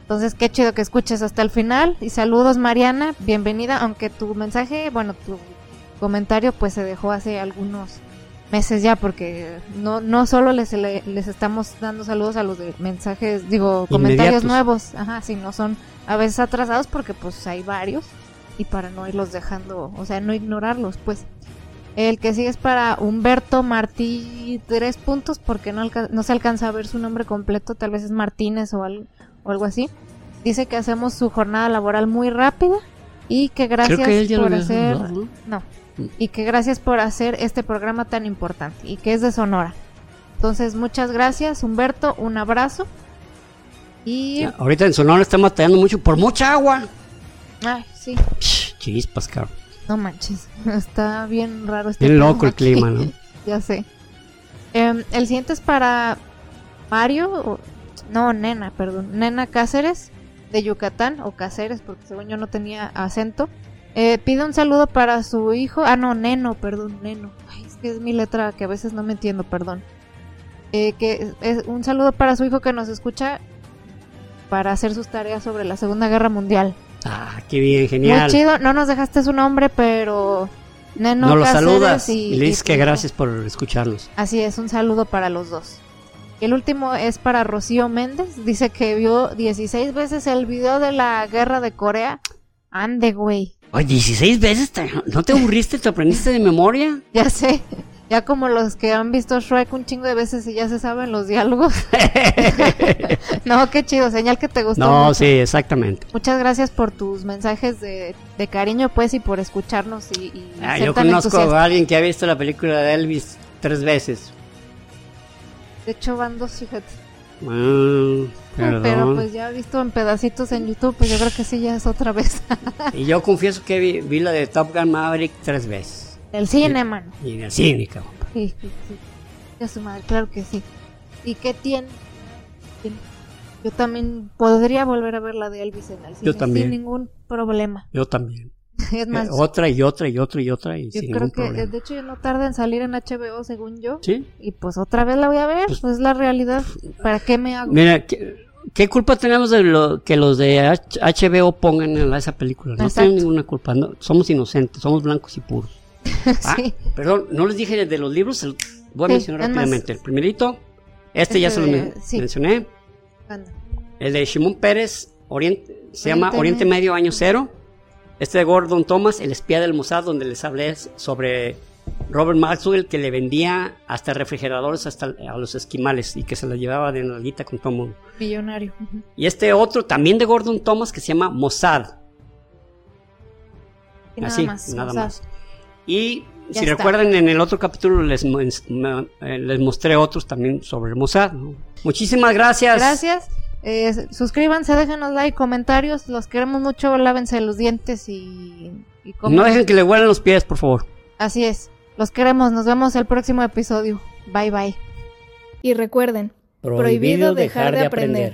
Entonces, qué chido que escuches hasta el final. Y saludos, Mariana. Bienvenida. Aunque tu mensaje, bueno, tu comentario, pues se dejó hace algunos meses ya, porque no, no solo les, le- les estamos dando saludos a los de mensajes, digo, comentarios nuevos. Ajá, sí, no son a veces atrasados porque pues hay varios. Y para no irlos dejando, o sea, no ignorarlos, pues. El que sigue es para Humberto Martí, tres puntos, porque no, no se alcanza a ver su nombre completo, tal vez es Martínez o algo, o algo así. Dice que hacemos su jornada laboral muy rápida y que gracias que por hacer... saludado, ¿no? No. Y que gracias por hacer este programa tan importante y que es de Sonora. Entonces, muchas gracias, Humberto. Un abrazo. Y... Ahorita en Sonora está batallando mucho por mucha agua. Ay, sí. Psh, Chispas, cabrón. No manches. Está bien raro este Bien loco el aquí. clima, ¿no? ya sé. Em, el siguiente es para Mario. o- No, Nena, perdón. Nena Cáceres de Yucatán. O Cáceres, porque según yo no tenía acento. Eh, pide un saludo para su hijo. Ah, no, Neno, perdón, Neno. Ay, es que es mi letra que a veces no me entiendo, perdón. Eh, que es un saludo para su hijo que nos escucha para hacer sus tareas sobre la Segunda Guerra Mundial. Ah, qué bien, Muy genial. chido, no nos dejaste su nombre, pero Neno Nos lo Cáceres saludas y, y le dices y que gracias por escucharnos. Así es, un saludo para los dos. El último es para Rocío Méndez. Dice que vio 16 veces el video de la guerra de Corea. Ande, güey. Oye, 16 veces, te- ¿no te aburriste? ¿Te aprendiste de memoria? Ya sé. Ya como los que han visto Shrek un chingo de veces y ya se saben los diálogos. no, qué chido. Señal que te gustó. No, mucho. sí, exactamente. Muchas gracias por tus mensajes de, de cariño, pues, y por escucharnos y, y Ah, yo conozco a alguien que ha visto la película de Elvis tres veces. De hecho, van dos, fíjate. Ah, perdón. Pero pues ya visto en pedacitos en YouTube, pues yo creo que sí, ya es otra vez. Y yo confieso que vi, vi la de Top Gun Maverick tres veces. El cine, man. Y en el cine, cabrón. Sí, sí, sí. Ya su madre, claro que sí. ¿Y qué tiene? Yo también podría volver a ver la de Elvis en el cine también. sin ningún problema. Yo también. Es más, Eh, otra y otra y otra y otra y yo sin creo que problema. de hecho no tarda en salir en HBO según yo. ¿Sí? Y pues otra vez la voy a ver, Pues- pues, es la realidad. ¿Para qué me hago? Mira, ¿qué, qué culpa tenemos de lo, que los de H- HBO pongan en la- esa película? No tenemos ninguna culpa. no, somos inocentes, somos blancos y puros. Ah, sí. Perdón, no les dije de los libros. el- voy a Sí, mencionar más- rápidamente. El primerito, este, ya Este se lo de- men- sí. mencioné. Anda. El de Shimon Pérez, Oriente, se llama Oriente. Medio Año Cero. Este de Gordon Thomas, el espía del Mossad, donde les hablé sobre Robert Maxwell, que le vendía hasta refrigeradores hasta a los esquimales y que se los llevaba de nalguita con todo mundo. Millonario. Ujú. Y este otro, también de Gordon Thomas, que se llama Mossad. Y nada Así, más. nada más. Y Ya si está. recuerdan, en el otro capítulo les, eh, les mostré otros también sobre Mossad. ¿no? Muchísimas gracias. Gracias. Eh, suscríbanse, déjenos like, comentarios. Los queremos mucho. Lávense los dientes y, y. No dejen que le huelan los pies, por favor. Así es. Los queremos. Nos vemos el próximo episodio. Bye bye. Y recuerden, Prohibido dejar de aprender.